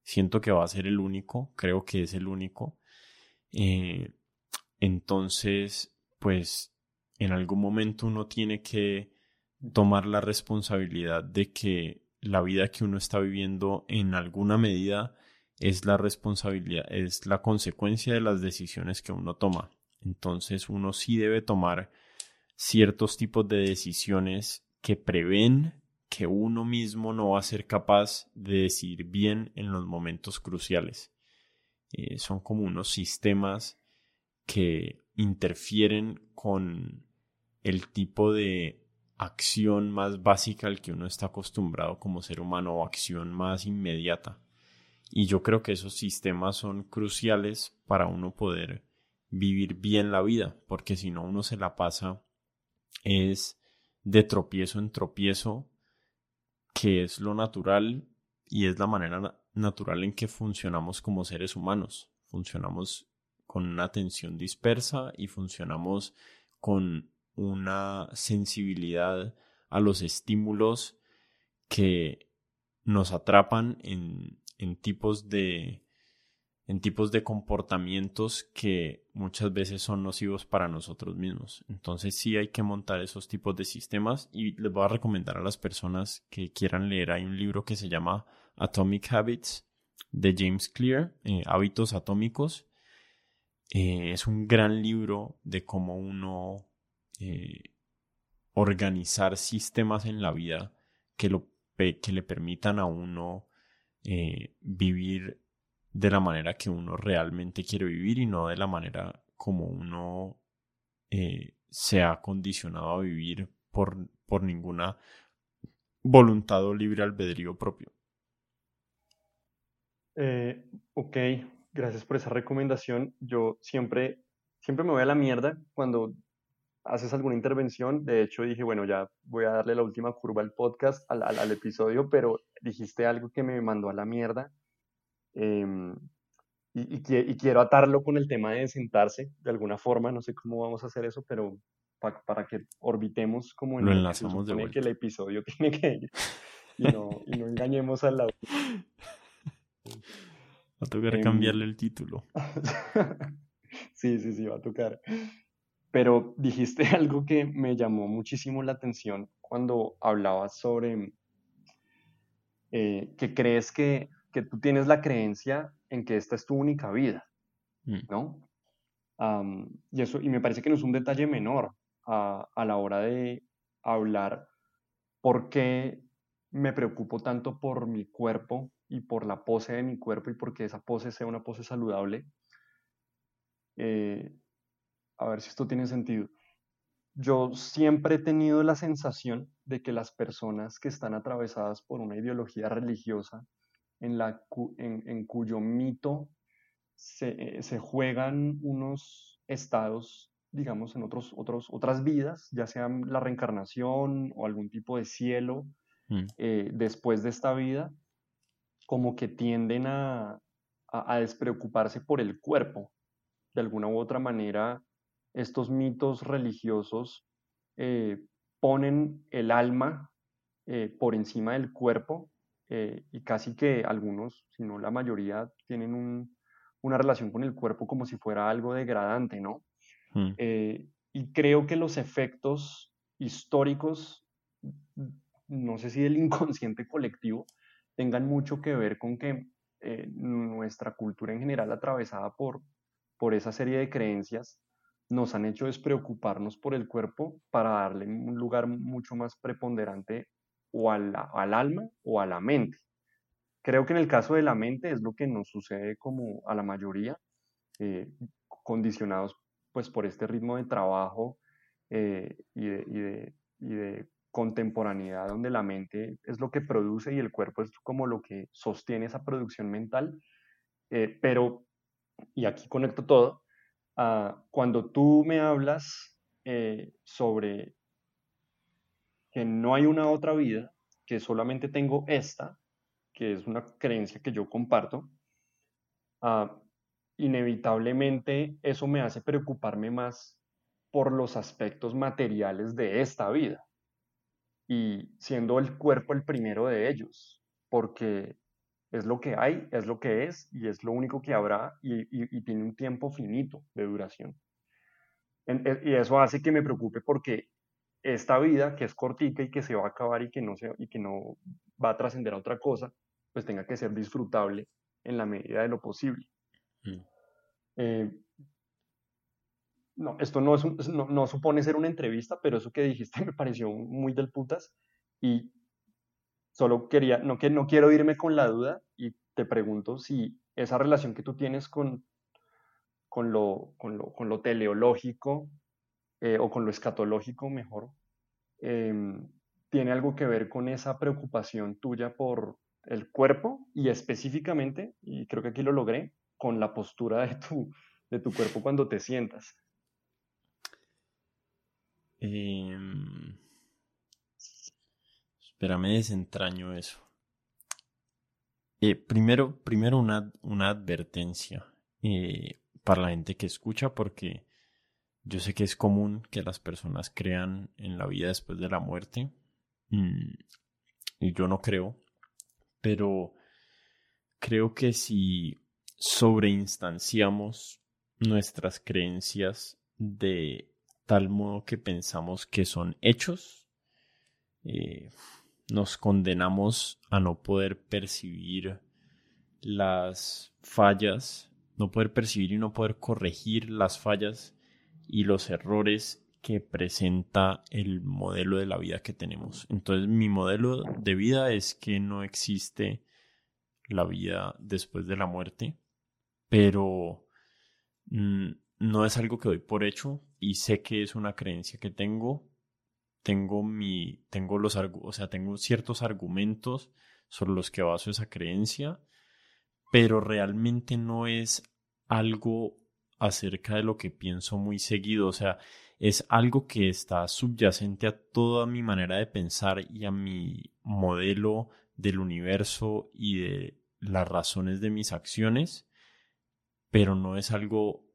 siento que va a ser el único, creo que es el único. Eh, entonces, pues en algún momento uno tiene que tomar la responsabilidad de que la vida que uno está viviendo en alguna medida es la responsabilidad, es la consecuencia de las decisiones que uno toma. Entonces uno sí debe tomar ciertos tipos de decisiones que prevén que uno mismo no va a ser capaz de decir bien en los momentos cruciales. Eh, son como unos sistemas que interfieren con el tipo de acción más básica al que uno está acostumbrado como ser humano o acción más inmediata. Y yo creo que esos sistemas son cruciales para uno poder vivir bien la vida, porque si no uno se la pasa es de tropiezo en tropiezo, que es lo natural y es la manera natural en que funcionamos como seres humanos. Funcionamos con una atención dispersa y funcionamos con una sensibilidad a los estímulos que nos atrapan en, en tipos de en tipos de comportamientos que muchas veces son nocivos para nosotros mismos. Entonces sí hay que montar esos tipos de sistemas y les voy a recomendar a las personas que quieran leer. Hay un libro que se llama Atomic Habits de James Clear, eh, Hábitos Atómicos. Eh, es un gran libro de cómo uno eh, organizar sistemas en la vida que, lo, que le permitan a uno vivir de la manera que uno realmente quiere vivir y no de la manera como uno eh, se ha condicionado a vivir por, por ninguna voluntad o libre albedrío propio. Eh, ok, gracias por esa recomendación. Yo siempre, siempre me voy a la mierda cuando haces alguna intervención. De hecho, dije, bueno, ya voy a darle la última curva al podcast, al, al episodio, pero dijiste algo que me mandó a la mierda Em, y, y, quiero atarlo con el tema de sentarse de alguna forma, no sé cómo vamos a hacer eso, pero para que orbitemos como en Lo enlazamos de que el episodio tiene que ir y no, y no engañemos al lado. Va a tocar cambiarle el título. sí, sí, sí, va a tocar. Pero dijiste algo que me llamó muchísimo la atención cuando hablabas sobre eh, que crees que que tú tienes la creencia en que esta es tu única vida, mm. ¿no? y, eso, y me parece que no es un detalle menor a, a la hora de hablar por qué me preocupo tanto por mi cuerpo y por la pose de mi cuerpo y porque esa pose sea una pose saludable. Eh, a ver si esto tiene sentido. Yo siempre he tenido la sensación de que las personas que están atravesadas por una ideología religiosa en, la, en, cuyo mito se, eh, se, juegan unos estados, digamos, en otros, otros, otras vidas, ya sean la reencarnación o algún tipo de cielo mm. eh, después de esta vida, como que tienden a, a, despreocuparse por el cuerpo. De alguna u otra manera, estos mitos religiosos eh, ponen el alma por encima del cuerpo eh, y casi que algunos, si no la mayoría, tienen una relación con el cuerpo como si fuera algo degradante, ¿no? Mm. Eh, y creo que los efectos históricos, no sé si del inconsciente colectivo, tengan mucho que ver con que eh, nuestra cultura en general, atravesada por, por esa serie de creencias, nos han hecho despreocuparnos por el cuerpo para darle un lugar mucho más preponderante o al, al alma o a la mente. Creo que en el caso de la mente es lo que nos sucede como a la mayoría, eh, condicionados pues por este ritmo de trabajo eh, y, de, y, de, contemporaneidad donde la mente es lo que produce y el cuerpo es como lo que sostiene esa producción mental. Eh, pero, y aquí conecto todo, uh, cuando tú me hablas sobre que no hay una otra vida, que solamente tengo esta, que es una creencia que yo comparto, ah, inevitablemente eso me hace preocuparme más por los aspectos materiales de esta vida y siendo el cuerpo el primero de ellos, porque es lo que hay, es lo que es y es lo único que habrá y, tiene un tiempo finito de duración. E, y eso hace que me preocupe porque esta vida que es cortica y que se va a acabar y que no, se, y que no va a trascender a otra cosa, pues tenga que ser disfrutable en la medida de lo posible. Mm. Eh, no, esto no, es no, supone ser una entrevista, pero eso que dijiste me pareció muy del putas y solo quería, no, que, no quiero irme con la duda y te pregunto si esa relación que tú tienes con, con, lo, con, lo, con lo teleológico eh, o con lo escatológico mejor, em, tiene algo que ver con esa preocupación tuya por el cuerpo y específicamente, y creo que aquí lo logré, con la postura de tu, de tu cuerpo cuando te sientas. Eh, espérame, desentraño eso. Eh, primero, primero una, una advertencia eh, para la gente que escucha, porque yo sé que es común que las personas crean en la vida después de la muerte. Mm, y yo no creo, pero creo que si sobreinstanciamos nuestras creencias de tal modo que pensamos que son hechos, eh, nos condenamos a no poder percibir las fallas, no poder percibir y no poder corregir las fallas y los errores que presenta el modelo de la vida que tenemos. Entonces mi modelo de vida es que no existe la vida después de la muerte, pero mm, no es algo que doy por hecho y sé que es una creencia que tengo. Tengo mi, tengo los, o sea, tengo ciertos argumentos sobre los que baso esa creencia, pero realmente no es algo acerca de lo que pienso muy seguido, o sea, es algo que está subyacente a toda mi manera de pensar y a mi modelo del universo y de las razones de mis acciones, pero no es algo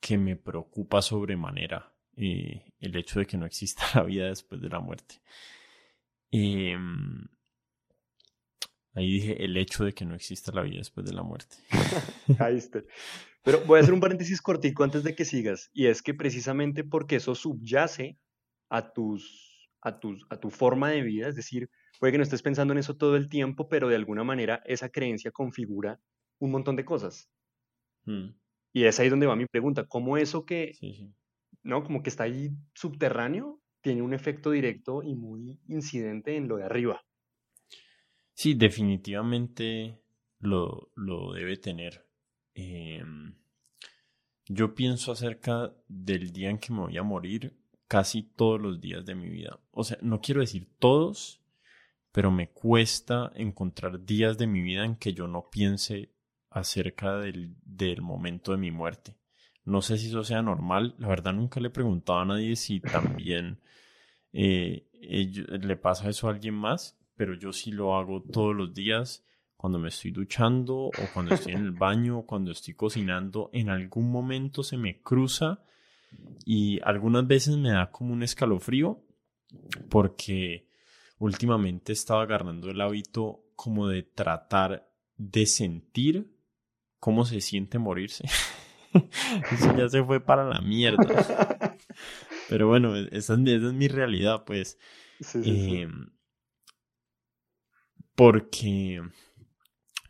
que me preocupa sobremanera eh, el hecho de que no exista la vida después de la muerte. Em, ahí dije el hecho de que no exista la vida después de la muerte. ahí está. Pero voy a hacer un paréntesis cortico antes de que sigas, y es que precisamente porque eso subyace a, tus, a, tus, a tu forma de vida, es decir, puede que no estés pensando en eso todo el tiempo, pero de alguna manera esa creencia configura un montón de cosas. Mm. Y es ahí donde va mi pregunta, ¿cómo eso que, ¿no? Como que está ahí subterráneo, tiene un efecto directo y muy incidente en lo de arriba? Sí, definitivamente lo, lo debe tener. Em, yo pienso acerca del día en que me voy a morir casi todos los días de mi vida. O sea, no quiero decir todos, pero me cuesta encontrar días de mi vida en que yo no piense acerca del, del, momento de mi muerte. No sé si eso sea normal, la verdad nunca le he preguntado a nadie si también eh, le pasa eso a alguien más, pero yo sí lo hago todos los días cuando me estoy duchando o cuando estoy en el baño o cuando estoy cocinando, en algún momento se me cruza y algunas veces me da como un escalofrío porque últimamente estaba agarrando el hábito como de tratar de sentir cómo se siente morirse. Eso ya se fue para la mierda. Pero bueno, esa es, mi realidad, pues. Em, porque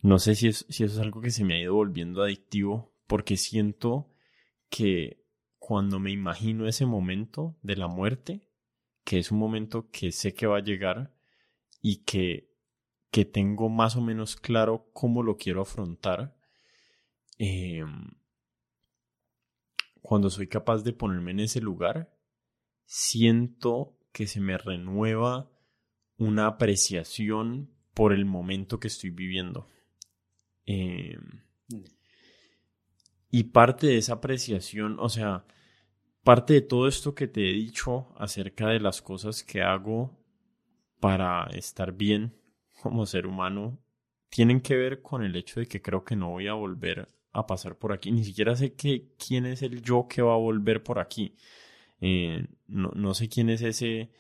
no sé si, si eso es algo que se me ha ido volviendo adictivo, porque siento que cuando me imagino ese momento de la muerte, que es un momento que sé que va a llegar y que, que tengo más o menos claro cómo lo quiero afrontar, Em, cuando soy capaz de ponerme en ese lugar, siento que se me renueva una apreciación por el momento que estoy viviendo. Em, y parte de esa apreciación, o sea, parte de todo esto que te he dicho acerca de las cosas que hago para estar bien como ser humano, tienen que ver con el hecho de que creo que no voy a volver a pasar por aquí. Ni siquiera sé que, quién es el yo que va a volver por aquí. Eh, no, sé quién es ese,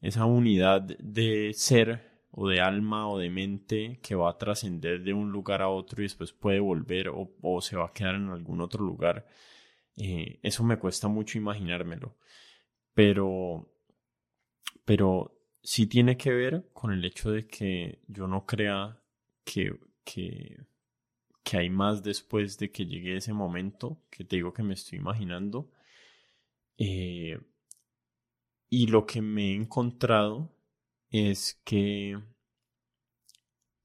esa unidad de ser o de alma o de mente que va a trascender de un lugar a otro y después puede volver o, se va a quedar en algún otro lugar. Eh, eso me cuesta mucho imaginármelo. Pero, pero sí tiene que ver con el hecho de que yo no crea que, que, que hay más después de que llegue ese momento que te digo que me estoy imaginando. Eh, y lo que me he encontrado es que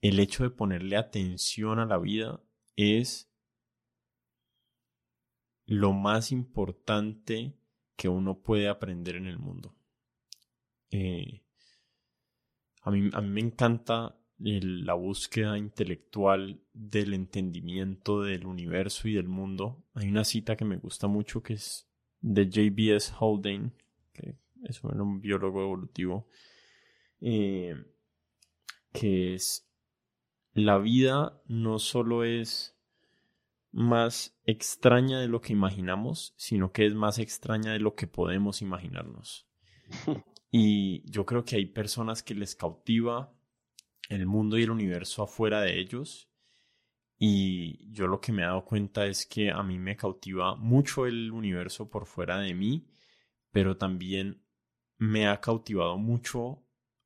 el hecho de ponerle atención a la vida es lo más importante que uno puede aprender en el mundo. Eh, a, mí, a mí me encanta la búsqueda intelectual del entendimiento del universo y del mundo. Hay una cita que me gusta mucho que es de J.B.S. Haldane, que es un biólogo evolutivo, eh, que es la vida no solo es más extraña de lo que imaginamos, sino que es más extraña de lo que podemos imaginarnos. Y yo creo que hay personas que les cautiva el mundo y el universo afuera de ellos. Y yo lo que me he dado cuenta es que a mí me cautiva mucho el universo por fuera de mí, pero también me ha cautivado mucho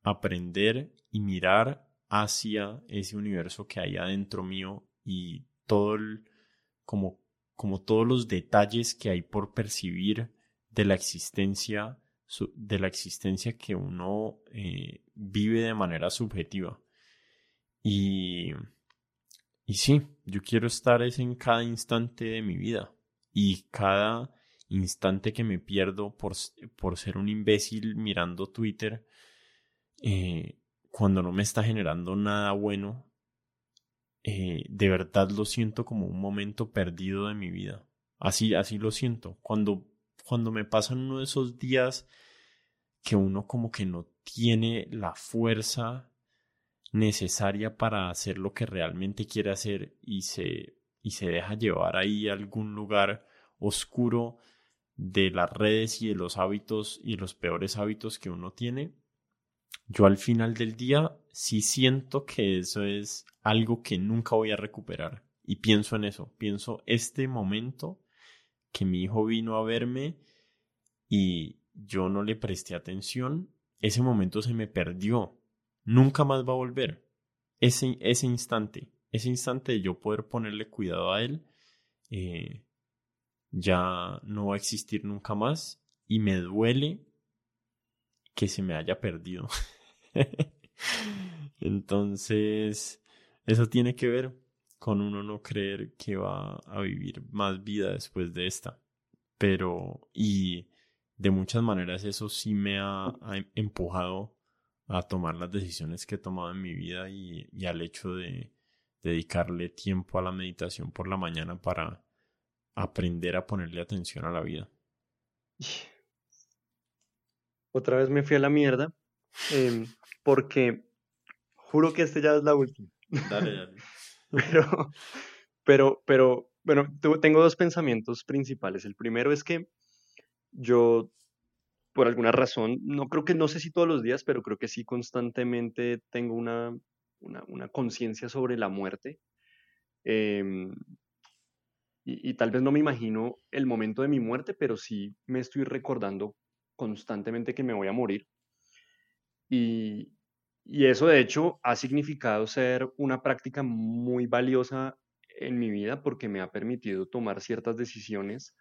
aprender y mirar hacia ese universo que hay adentro mío y todo el, como, como todos los detalles que hay por percibir de la existencia de la existencia que uno eh, vive de manera subjetiva. Y, y sí, yo quiero estar en cada instante de mi vida y cada instante que me pierdo por, por ser un imbécil mirando Twitter, eh, cuando no me está generando nada bueno, eh, de verdad lo siento como un momento perdido de mi vida. Así, así lo siento. Cuando cuando me pasan uno de esos días que uno como que no tiene la fuerza necesaria para hacer lo que realmente quiere hacer y se, y se deja llevar ahí a algún lugar oscuro de las redes y de los hábitos y los peores hábitos que uno tiene, yo al final del día sí siento que eso es algo que nunca voy a recuperar. Y pienso en eso, pienso este momento que mi hijo vino a verme y yo no le presté atención, ese momento se me perdió. Nunca más va a volver. Ese, ese instante, ese instante de yo poder ponerle cuidado a él, eh, ya no va a existir nunca más y me duele que se me haya perdido. Entonces, eso tiene que ver con uno no creer que va a vivir más vida después de esta. Pero, y de muchas maneras eso sí me ha, empujado a tomar las decisiones que he tomado en mi vida y, al hecho de dedicarle tiempo a la meditación por la mañana para aprender a ponerle atención a la vida. Otra vez me fui a la mierda em, porque juro que este ya es la última. Dale, dale. pero, pero, pero, bueno, tengo dos pensamientos principales. El primero es que yo, por alguna razón, no creo que, no sé si todos los días, pero creo que sí constantemente tengo una, una, conciencia sobre la muerte. Em, y, tal vez no me imagino el momento de mi muerte, pero sí me estoy recordando constantemente que me voy a morir. Y, y eso de hecho ha significado ser una práctica muy valiosa en mi vida porque me ha permitido tomar ciertas decisiones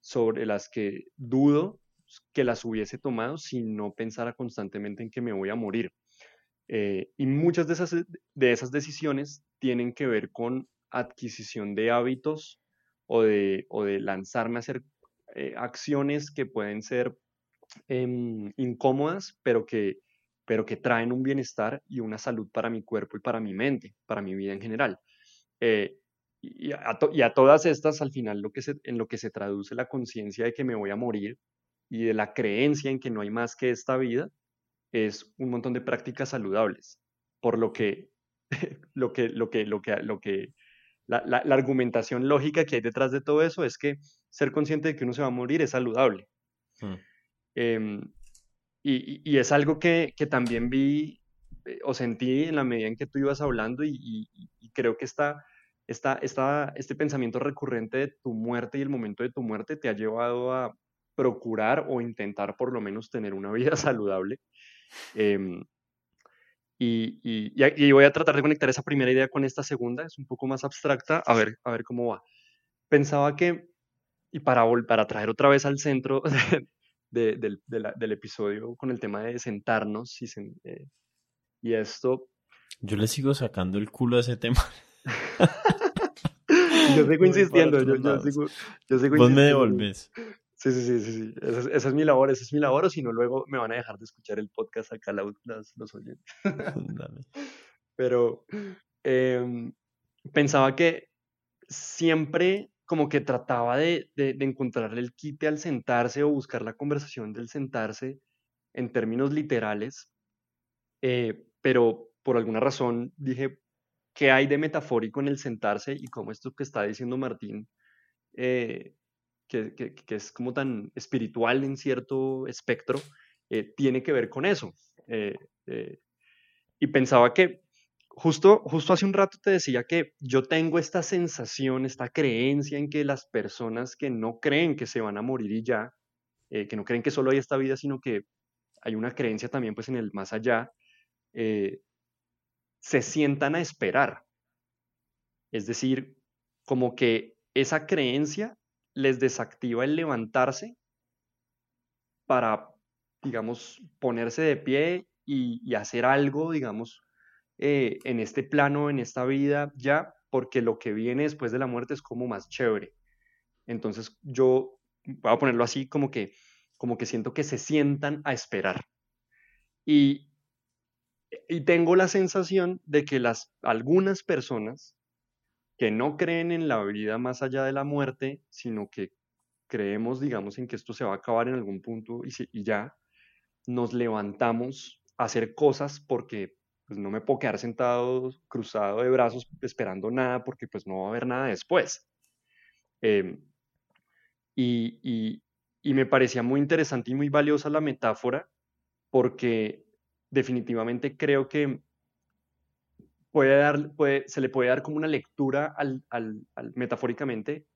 sobre las que dudo que las hubiese tomado si no pensara constantemente en que me voy a morir. Eh, y muchas de esas, de esas decisiones tienen que ver con adquisición de hábitos o de, o de lanzarme a hacer eh, acciones que pueden ser em, incómodas, pero que, pero que traen un bienestar y una salud para mi cuerpo y para mi mente, para mi vida en general. Eh, y a, todas estas, al final, lo que en lo que se traduce la conciencia de que me voy a morir y de la creencia en que no hay más que esta vida, es un montón de prácticas saludables. Por lo que, lo que, lo que, lo que, lo que, la, argumentación lógica que hay detrás de todo eso es que ser consciente de que uno se va a morir es saludable. Mm. Em, y, y, es algo que, que también vi eh, o sentí en la medida en que tú ibas hablando y, creo que esta, esta, esta, este pensamiento recurrente de tu muerte y el momento de tu muerte te ha llevado a procurar o intentar por lo menos tener una vida saludable. Em, y, y, voy a tratar de conectar esa primera idea con esta segunda, es un poco más abstracta, a ver, a ver cómo va. Pensaba que, y para, para traer otra vez al centro del, del, episodio con el tema de sentarnos y, eh, y esto... Yo le sigo sacando el culo a ese tema. yo sigo insistiendo, yo, yo, sigo, yo sigo Vos me devolves. Sí, sí, sí, sí, sí. Esa, es, mi labor, esa es mi labor, o si no, luego me van a dejar de escuchar el podcast acá los, los oyentes. Pero em, pensaba que siempre como que trataba de, de, encontrarle el quite al sentarse o buscar la conversación del sentarse en términos literales, eh, pero por alguna razón dije, ¿qué hay de metafórico en el sentarse? Y como esto que está diciendo Martín eh, que, es como tan espiritual en cierto espectro, eh, tiene que ver con eso. Y pensaba que justo, justo hace un rato te decía que yo tengo esta sensación, esta creencia en que las personas que no creen que se van a morir y ya, que no creen que solo hay esta vida, sino que hay una creencia también pues en el más allá, se sientan a esperar. Es decir, como que esa creencia les desactiva el levantarse para, digamos, ponerse de pie y, hacer algo, digamos, eh, en este plano, en esta vida, ya, porque lo que viene después de la muerte es como más chévere. Entonces yo voy a ponerlo así como que, como que siento que se sientan a esperar. Y, y tengo la sensación de que las, algunas personas que no creen en la vida más allá de la muerte, sino que creemos, digamos, en que esto se va a acabar en algún punto y, ya nos levantamos a hacer cosas porque pues, no me puedo quedar sentado cruzado de brazos esperando nada porque pues no va a haber nada después. Em, y, y me parecía muy interesante y muy valiosa la metáfora porque definitivamente creo que puede dar, se le puede dar como una lectura al, al, metafóricamente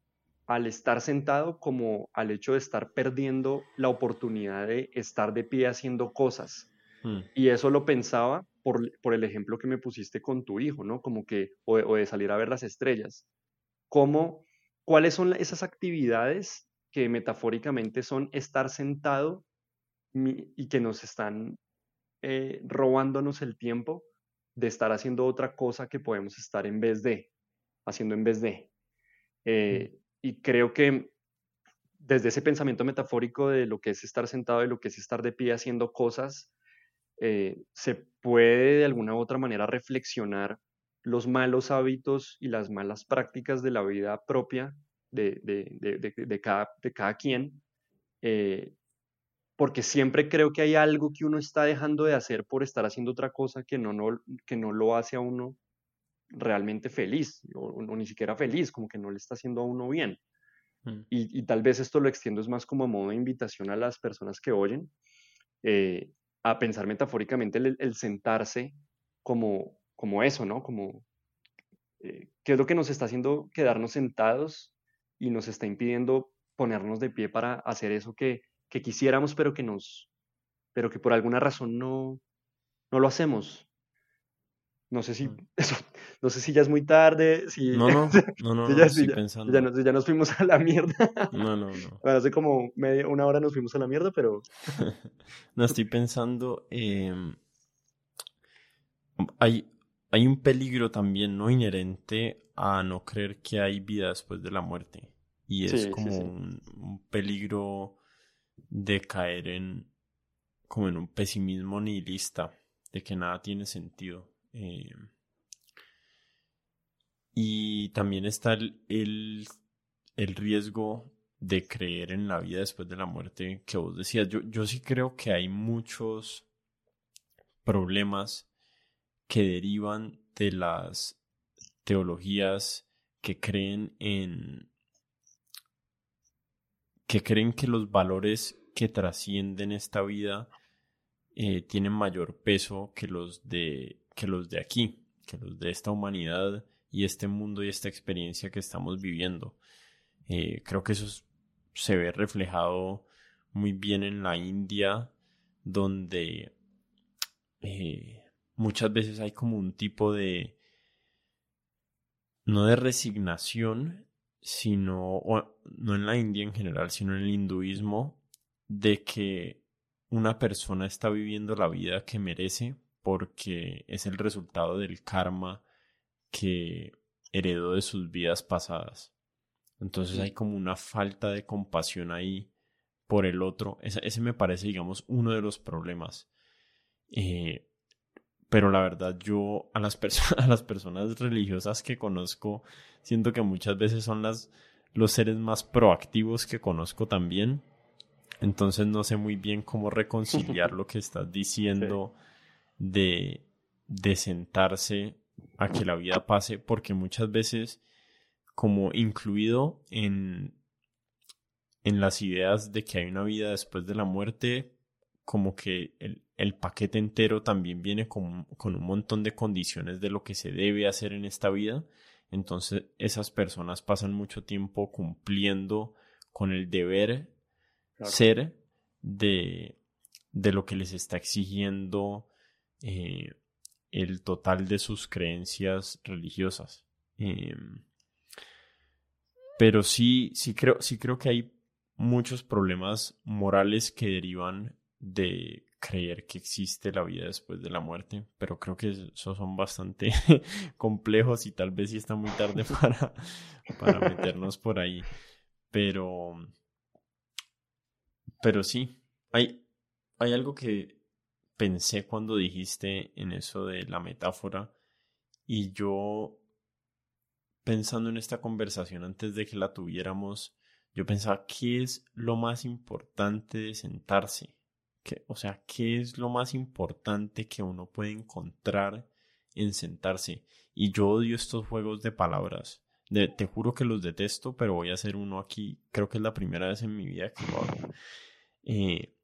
al estar sentado como al hecho de estar perdiendo la oportunidad de estar de pie haciendo cosas. Hmm. Y eso lo pensaba por, por, el ejemplo que me pusiste con tu hijo, ¿no? Como que, o, de salir a ver las estrellas. ¿Cómo, ¿Cuáles son esas actividades que metafóricamente son estar sentado y que nos están eh, robándonos el tiempo de estar haciendo otra cosa que podemos estar en vez de, haciendo en vez de. Eh, y creo que desde ese pensamiento metafórico de lo que es estar sentado y lo que es estar de pie haciendo cosas, eh, se puede de alguna u otra manera reflexionar los malos hábitos y las malas prácticas de la vida propia de, de, cada, de cada quien eh, porque siempre creo que hay algo que uno está dejando de hacer por estar haciendo otra cosa que no, no, que no lo hace a uno realmente feliz, o, ni siquiera feliz, como que no le está haciendo a uno bien. Mm. Y, tal vez esto lo extiendo es más como a modo de invitación a las personas que oyen, eh, a pensar metafóricamente el, sentarse como, como eso, ¿no? Como, eh, ¿qué es lo que nos está haciendo quedarnos sentados y nos está impidiendo ponernos de pie para hacer eso que que quisiéramos, pero que nos, pero que por alguna razón no, no lo hacemos. No sé si, no sé si ya es muy tarde, si... No, no, no, no, ya, estoy pensando. Ya, nos, ya, nos, fuimos a la mierda. No, no, no. Bueno, hace como media, una hora nos fuimos a la mierda, pero... no, estoy pensando, em, hay, hay un peligro también, ¿no? Inherente a no creer que hay vida después de la muerte. Y es como un, peligro de caer en como en un pesimismo nihilista, de que nada tiene sentido. Eh, y también está el, el, riesgo de creer en la vida después de la muerte que vos decías. Yo, yo sí creo que hay muchos problemas que derivan de las teologías que creen en que creen que los valores que trascienden esta vida eh, tienen mayor peso que los de que los de aquí, que los de esta humanidad y este mundo y esta experiencia que estamos viviendo. Eh, creo que eso se ve reflejado muy bien en la India, donde eh, muchas veces hay como un tipo de, no de resignación, sino, no en la India en general, sino en el hinduismo, de que una persona está viviendo la vida que merece porque es el resultado del karma que heredó de sus vidas pasadas. Entonces hay como una falta de compasión ahí por el otro. Ese, me parece, digamos, uno de los problemas. Eh, pero la verdad, yo a las, a las personas religiosas que conozco, siento que muchas veces son las, los seres más proactivos que conozco también. Entonces no sé muy bien cómo reconciliar lo que estás diciendo de, de sentarse a que la vida pase, porque muchas veces como incluido en, en las ideas de que hay una vida después de la muerte, como que el, el paquete entero también viene con, con, un montón de condiciones de lo que se debe hacer en esta vida. Entonces esas personas pasan mucho tiempo cumpliendo con el deber ser de, de, lo que les está exigiendo eh, el total de sus creencias religiosas. Em, pero sí, sí creo, sí creo que hay muchos problemas morales que derivan de creer que existe la vida después de la muerte, pero creo que esos son bastante complejos y tal vez sí está muy tarde para, para meternos por ahí. Pero, pero sí, hay, hay algo que pensé cuando dijiste en eso de la metáfora y yo pensando en esta conversación antes de que la tuviéramos, yo pensaba, ¿qué es lo más importante de sentarse? ¿Qué, o sea, ¿qué es lo más importante que uno puede encontrar en sentarse? Y yo odio estos juegos de palabras. te juro que los detesto, pero voy a hacer uno aquí. Creo que es la primera vez en mi vida que lo hago. Eh,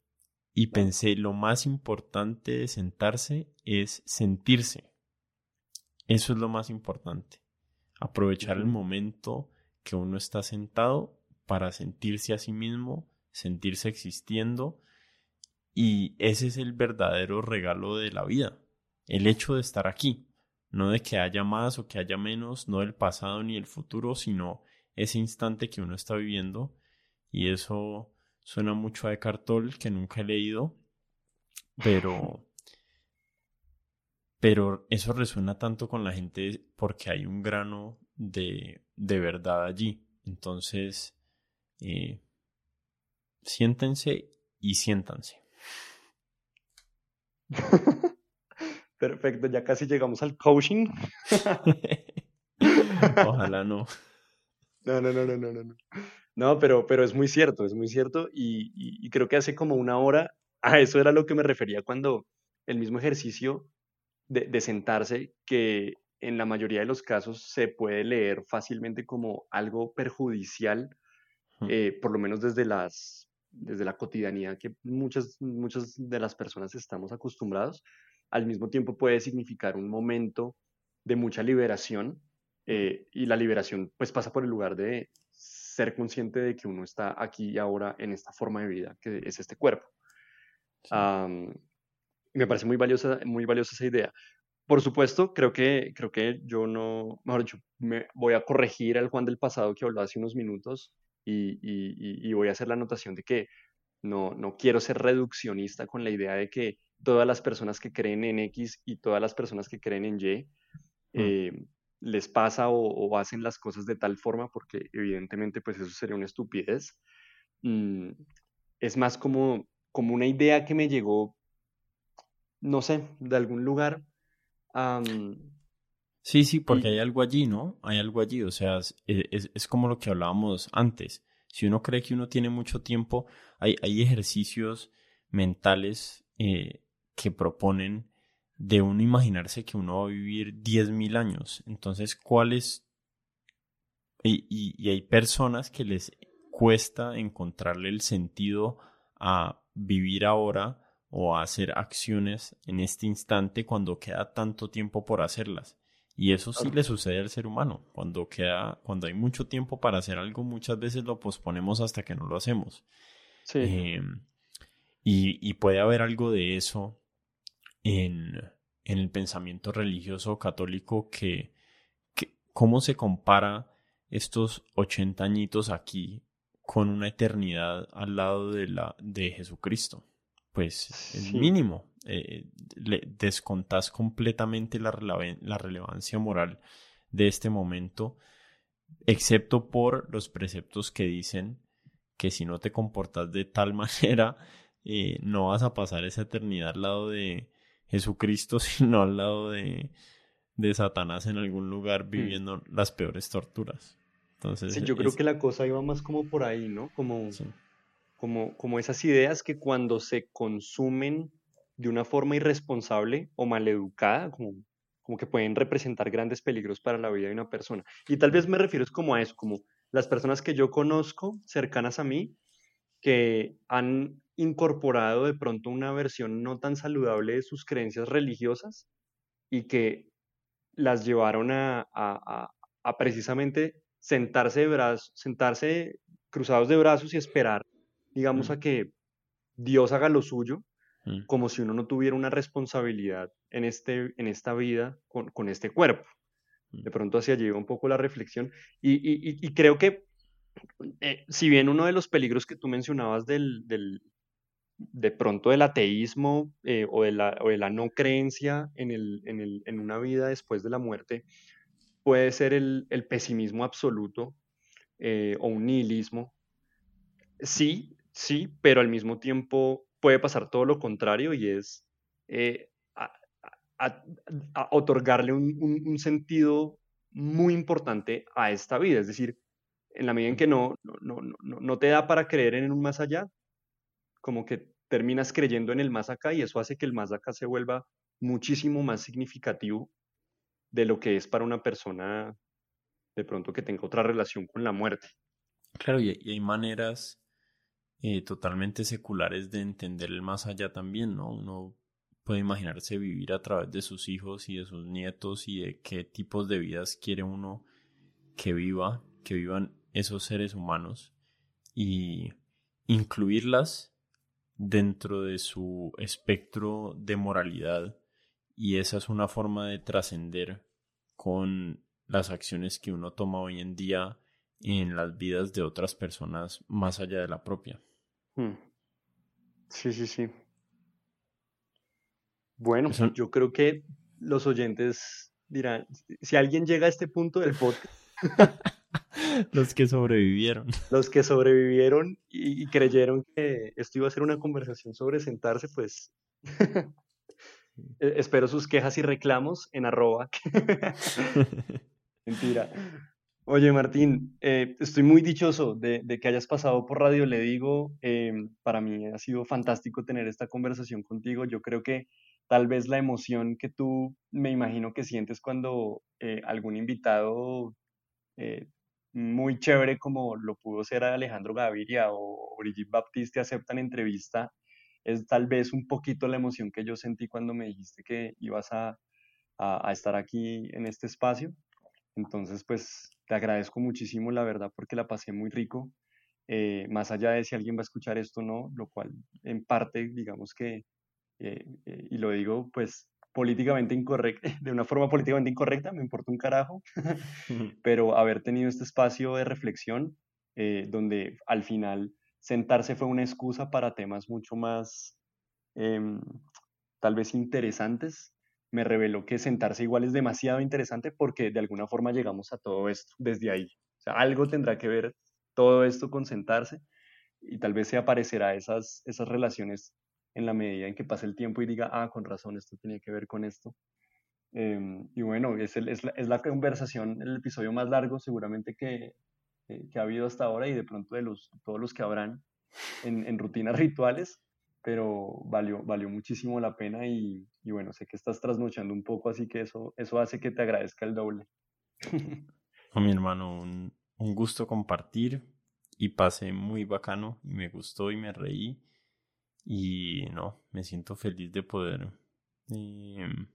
y pensé, lo más importante de sentarse es sentirse. Eso es lo más importante aprovechar el momento que uno está sentado para sentirse a sí mismo, sentirse existiendo y ese es el verdadero regalo de la vida, el hecho de estar aquí, no de que haya más o que haya menos, no del pasado ni el futuro, sino ese instante que uno está viviendo y eso suena mucho a Eckhart Tolle que nunca he leído, pero pero eso resuena tanto con la gente porque hay un grano de, de verdad allí. Entonces, eh, siéntense y siéntanse. Perfecto, ya casi llegamos al coaching. Ojalá no. No, no, no, no, no, no. No, pero, pero es muy cierto, es muy cierto. Y, y creo que hace como una hora, a eso era lo que me refería cuando el mismo ejercicio de, sentarse que en la mayoría de los casos se puede leer fácilmente como algo perjudicial, eh, por lo menos desde, las, desde la cotidianidad que muchas, muchas de las personas estamos acostumbrados. Al mismo tiempo puede significar un momento de mucha liberación eh, y la liberación pues pasa por el lugar de ser consciente de que uno está aquí y ahora en esta forma de vida que es este cuerpo me parece muy valiosa, muy valiosa esa idea. Por supuesto, creo que, creo que yo no, mejor dicho, me voy a corregir al Juan del pasado que habló hace unos minutos y, y, y voy a hacer la anotación de que no, no quiero ser reduccionista con la idea de que todas las personas que creen en X y todas las personas que creen en Y mm. Les pasa o, hacen las cosas de tal forma, porque evidentemente pues eso sería una estupidez. Mm, es más como, como una idea que me llegó no sé, de algún lugar. sí, sí, porque hay algo allí, ¿no? Hay algo allí, o sea, es, como lo que hablábamos antes. Si uno cree que uno tiene mucho tiempo, hay, hay ejercicios mentales eh, que proponen de uno imaginarse que uno va a vivir 10.000 años. Entonces, ¿cuál es? Y, y, hay personas que les cuesta encontrarle el sentido a vivir ahora o a hacer acciones en este instante cuando queda tanto tiempo por hacerlas. Y eso sí le sucede al ser humano. Cuando queda, cuando hay mucho tiempo para hacer algo, muchas veces lo posponemos hasta que no lo hacemos. Em, y, puede haber algo de eso en, en el pensamiento religioso católico que, que, cómo se compara estos 80 añitos aquí con una eternidad al lado de la de Jesucristo. Pues es mínimo. Eh, le descontás completamente la, la relevancia moral de este momento, excepto por los preceptos que dicen que si no te comportas de tal manera, eh, no vas a pasar esa eternidad al lado de Jesucristo, sino al lado de, de Satanás en algún lugar mm. viviendo las peores torturas. Entonces, yo creo que la cosa iba más como por ahí, ¿no? Como, como, como esas ideas que cuando se consumen de una forma irresponsable o maleducada, como, como que pueden representar grandes peligros para la vida de una persona. Y tal vez me refiero es como a eso, como las personas que yo conozco cercanas a mí, que han incorporado de pronto una versión no tan saludable de sus creencias religiosas y que las llevaron a, a, a, precisamente sentarse de brazos, sentarse cruzados de brazos y esperar, digamos, a que Dios haga lo suyo Mm. como si uno no tuviera una responsabilidad en, este, en esta vida con, este cuerpo. Mm. De pronto hacia allí va un poco la reflexión y, creo que eh, si bien uno de los peligros que tú mencionabas del, de pronto del ateísmo eh, o, de la, o, de la, no creencia en, el, en, el, en, una vida después de la muerte puede ser el, el pesimismo absoluto eh, o un nihilismo. Sí, sí, pero al mismo tiempo puede pasar todo lo contrario y es eh, otorgarle un, sentido muy importante a esta vida. Es decir, en la medida en que no, no, no, no, te da para creer en un más allá, como que terminas creyendo en el más acá y eso hace que el más acá se vuelva muchísimo más significativo de lo que es para una persona de pronto que tenga otra relación con la muerte. Claro, y hay maneras eh, totalmente seculares de entender el más allá también, ¿no? Uno puede imaginarse vivir a través de sus hijos y de sus nietos y de qué tipos de vidas quiere uno que viva, que vivan esos seres humanos y incluirlas dentro de su espectro de moralidad y esa es una forma de trascender con las acciones que uno toma hoy en día en las vidas de otras personas más allá de la propia. Mm. Sí, sí, sí. Bueno, yo creo que los oyentes dirán, si alguien llega a este punto del podcast, los que sobrevivieron. Los que sobrevivieron y, creyeron que esto iba a ser una conversación sobre sentarse, pues e, espero sus quejas y reclamos en arroba. Mentira. Oye, Martín, eh, estoy muy dichoso de, que hayas pasado por Radio Le Digo. Em, para mí ha sido fantástico tener esta conversación contigo. Yo creo que tal vez la emoción que tú me imagino que sientes cuando eh, algún invitado eh, muy chévere como lo pudo ser Alejandro Gaviria o Brigitte Baptiste aceptan entrevista, es tal vez un poquito la emoción que yo sentí cuando me dijiste que ibas a estar aquí en este espacio. Entonces, pues te agradezco muchísimo, la verdad, porque la pasé muy rico. Eh, más allá de si alguien va a escuchar esto o no, lo cual en parte, digamos que, eh, eh, y lo digo pues políticamente incorrecto, de una forma políticamente incorrecta, me importa un carajo, pero haber tenido este espacio de reflexión, donde al final sentarse fue una excusa para temas mucho más, em, tal vez interesantes, me reveló que sentarse igual es demasiado interesante porque de alguna forma llegamos a todo esto desde ahí. O sea, algo tendrá que ver todo esto con sentarse y tal vez se aparecerá esas, esas relaciones en la medida en que pase el tiempo y diga, ah, con razón, esto tenía que ver con esto. Em, y bueno, es, es, la, es, la, conversación, el episodio más largo seguramente que, que, ha habido hasta ahora y de pronto de los, todos los que habrán en, en rutinas rituales pero valió, valió muchísimo la pena y, y, bueno, sé que estás trasnochando un poco, así que eso, eso hace que te agradezca el doble. A mi hermano, un, un gusto compartir y pasé muy bacano me gustó y me reí Y no, me siento feliz de poder em,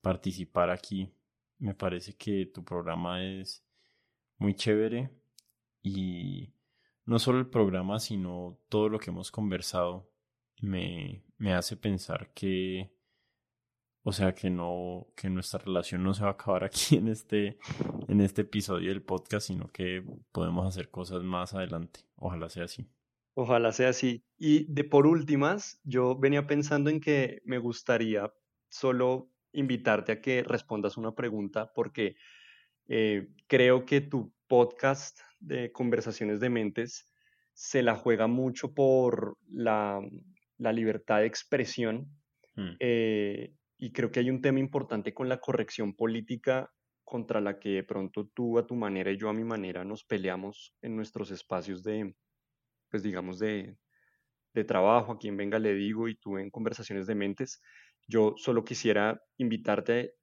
participar aquí. Me parece que tu programa es muy chévere y no solo el programa, sino todo lo que hemos conversado me, me hace pensar que, o sea, que no, que nuestra relación no se va a acabar aquí en este, en este episodio del podcast, sino que podemos hacer cosas más adelante. Ojalá sea así. Ojalá sea así. Y de por últimas, yo venía pensando en que me gustaría solo invitarte a que respondas una pregunta porque eh, creo que tu podcast de conversaciones de mentes se la juega mucho por la, libertad de expresión mm. eh, y creo que hay un tema importante con la corrección política contra la que de pronto tú a tu manera y yo a mi manera nos peleamos en nuestros espacios de, pues digamos, de, de trabajo, a quien venga le digo, y tú en conversaciones de mentes, yo solo quisiera invitarte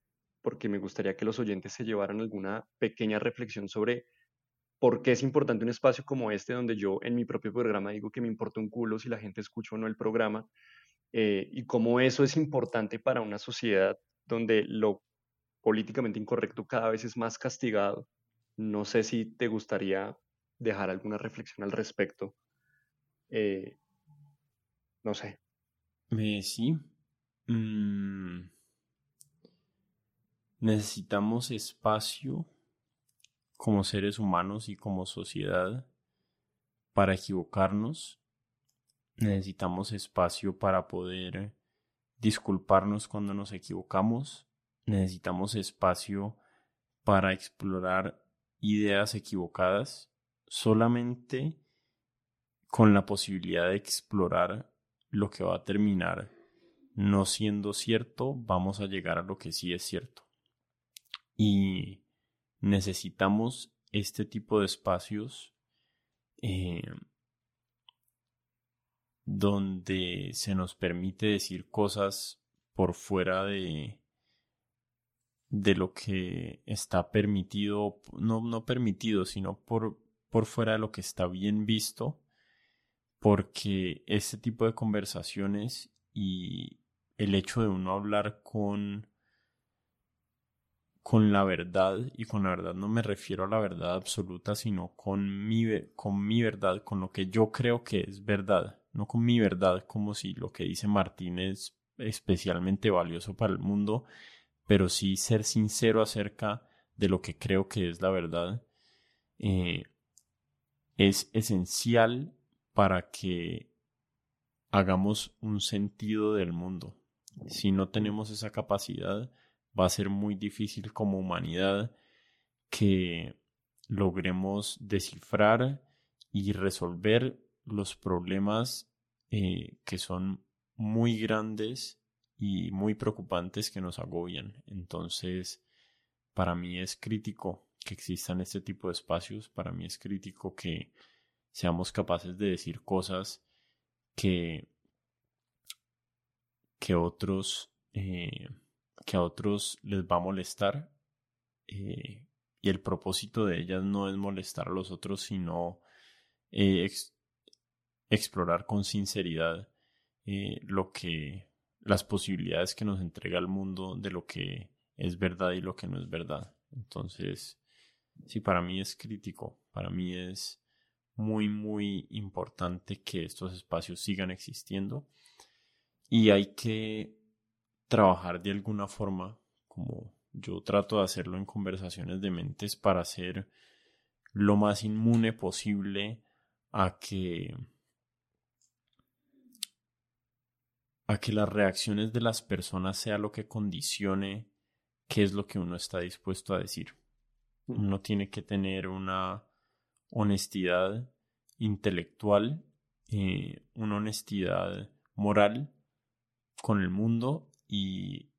porque me gustaría que los oyentes se llevaran alguna pequeña reflexión sobre por qué es importante un espacio como este, donde yo en mi propio programa digo que me importa un culo si la gente escucha o no el programa, eh, y cómo eso es importante para una sociedad donde lo políticamente incorrecto cada vez es más castigado. No sé si te gustaría dejar alguna reflexión al respecto eh, no sé. Eh. Mm. Necesitamos espacio como seres humanos y como sociedad para equivocarnos. Necesitamos espacio para poder disculparnos cuando nos equivocamos. Necesitamos espacio para explorar ideas equivocadas. Solamente con la posibilidad de explorar lo que va a terminar no siendo cierto, vamos a llegar a lo que sí es cierto. Y necesitamos este tipo de espacios eh, donde se nos permite decir cosas por fuera de, de lo que está permitido, no, no permitido, sino por, por fuera de lo que está bien visto porque este tipo de conversaciones y el hecho de uno hablar con con la verdad y con la verdad no me refiero a la verdad absoluta sino con mi con mi verdad con lo que yo creo que es verdad no con mi verdad como si lo que dice Martín es especialmente valioso para el mundo pero sí ser sincero acerca de lo que creo que es la verdad eh, es esencial para que hagamos un sentido del mundo. Si no tenemos esa capacidad, va a ser muy difícil como humanidad que logremos descifrar y resolver los problemas eh, que son muy grandes y muy preocupantes que nos agobian. Entonces, para mí es crítico que existan este tipo de espacios, para mí es crítico que seamos capaces de decir cosas que, que otros eh, que a otros les va a molestar eh, y el propósito de ellas no es molestar a los otros sino eh, explorar con sinceridad lo que las posibilidades que nos entrega el mundo de lo que es verdad y lo que no es verdad. Entonces sí para mí es crítico para mí es muy, muy importante que estos espacios sigan existiendo y hay que trabajar de alguna forma, como yo trato de hacerlo en conversaciones de mentes, para ser lo más inmune posible a que a que las reacciones de las personas sea lo que condicione qué es lo que uno está dispuesto a decir. Uno tiene que tener una honestidad intelectual, eh, una honestidad moral con el mundo y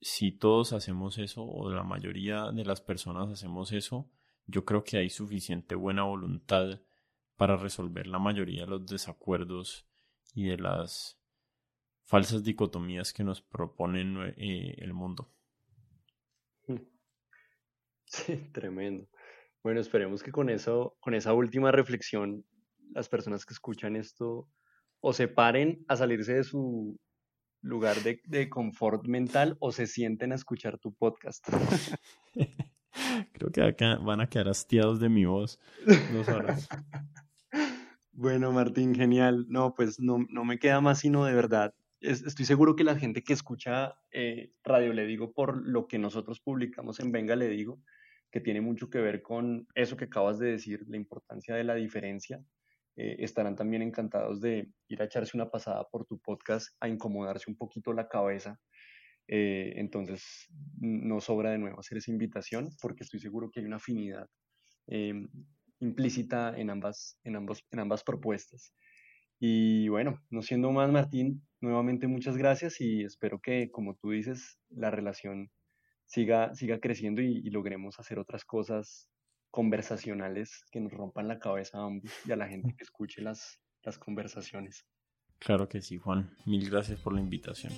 si todos hacemos eso o la mayoría de las personas hacemos eso, yo creo que hay suficiente buena voluntad para resolver la mayoría de los desacuerdos y de las falsas dicotomías que nos proponen eh, el mundo. Sí, tremendo. Bueno, esperemos que con eso, con esa última reflexión, las personas que escuchan esto o se paren a salirse de su lugar de, de confort mental o se sienten a escuchar tu podcast. Creo que acá van a quedar hastiados de mi voz dos horas. Bueno, Martín, genial. No, pues no, no me queda más sino de verdad. estoy seguro que la gente que escucha eh, Radio Le Digo por lo que nosotros publicamos en Venga Le Digo, que tiene mucho que ver con eso que acabas de decir, la importancia de la diferencia, eh, estarán también encantados de ir a echarse una pasada por tu podcast, a incomodarse un poquito la cabeza. Eh, entonces, no sobra de nuevo hacer esa invitación porque estoy seguro que hay una afinidad em, implícita en ambas, en, ambos, en ambas propuestas. Y bueno, no siendo más, Martín, nuevamente muchas gracias y espero que, como tú dices, la relación siga, siga creciendo y, logremos hacer otras cosas conversacionales que nos rompan la cabeza a ambos y a la gente que escuche las, las conversaciones. Claro que sí, Juan. Mil gracias por la invitación.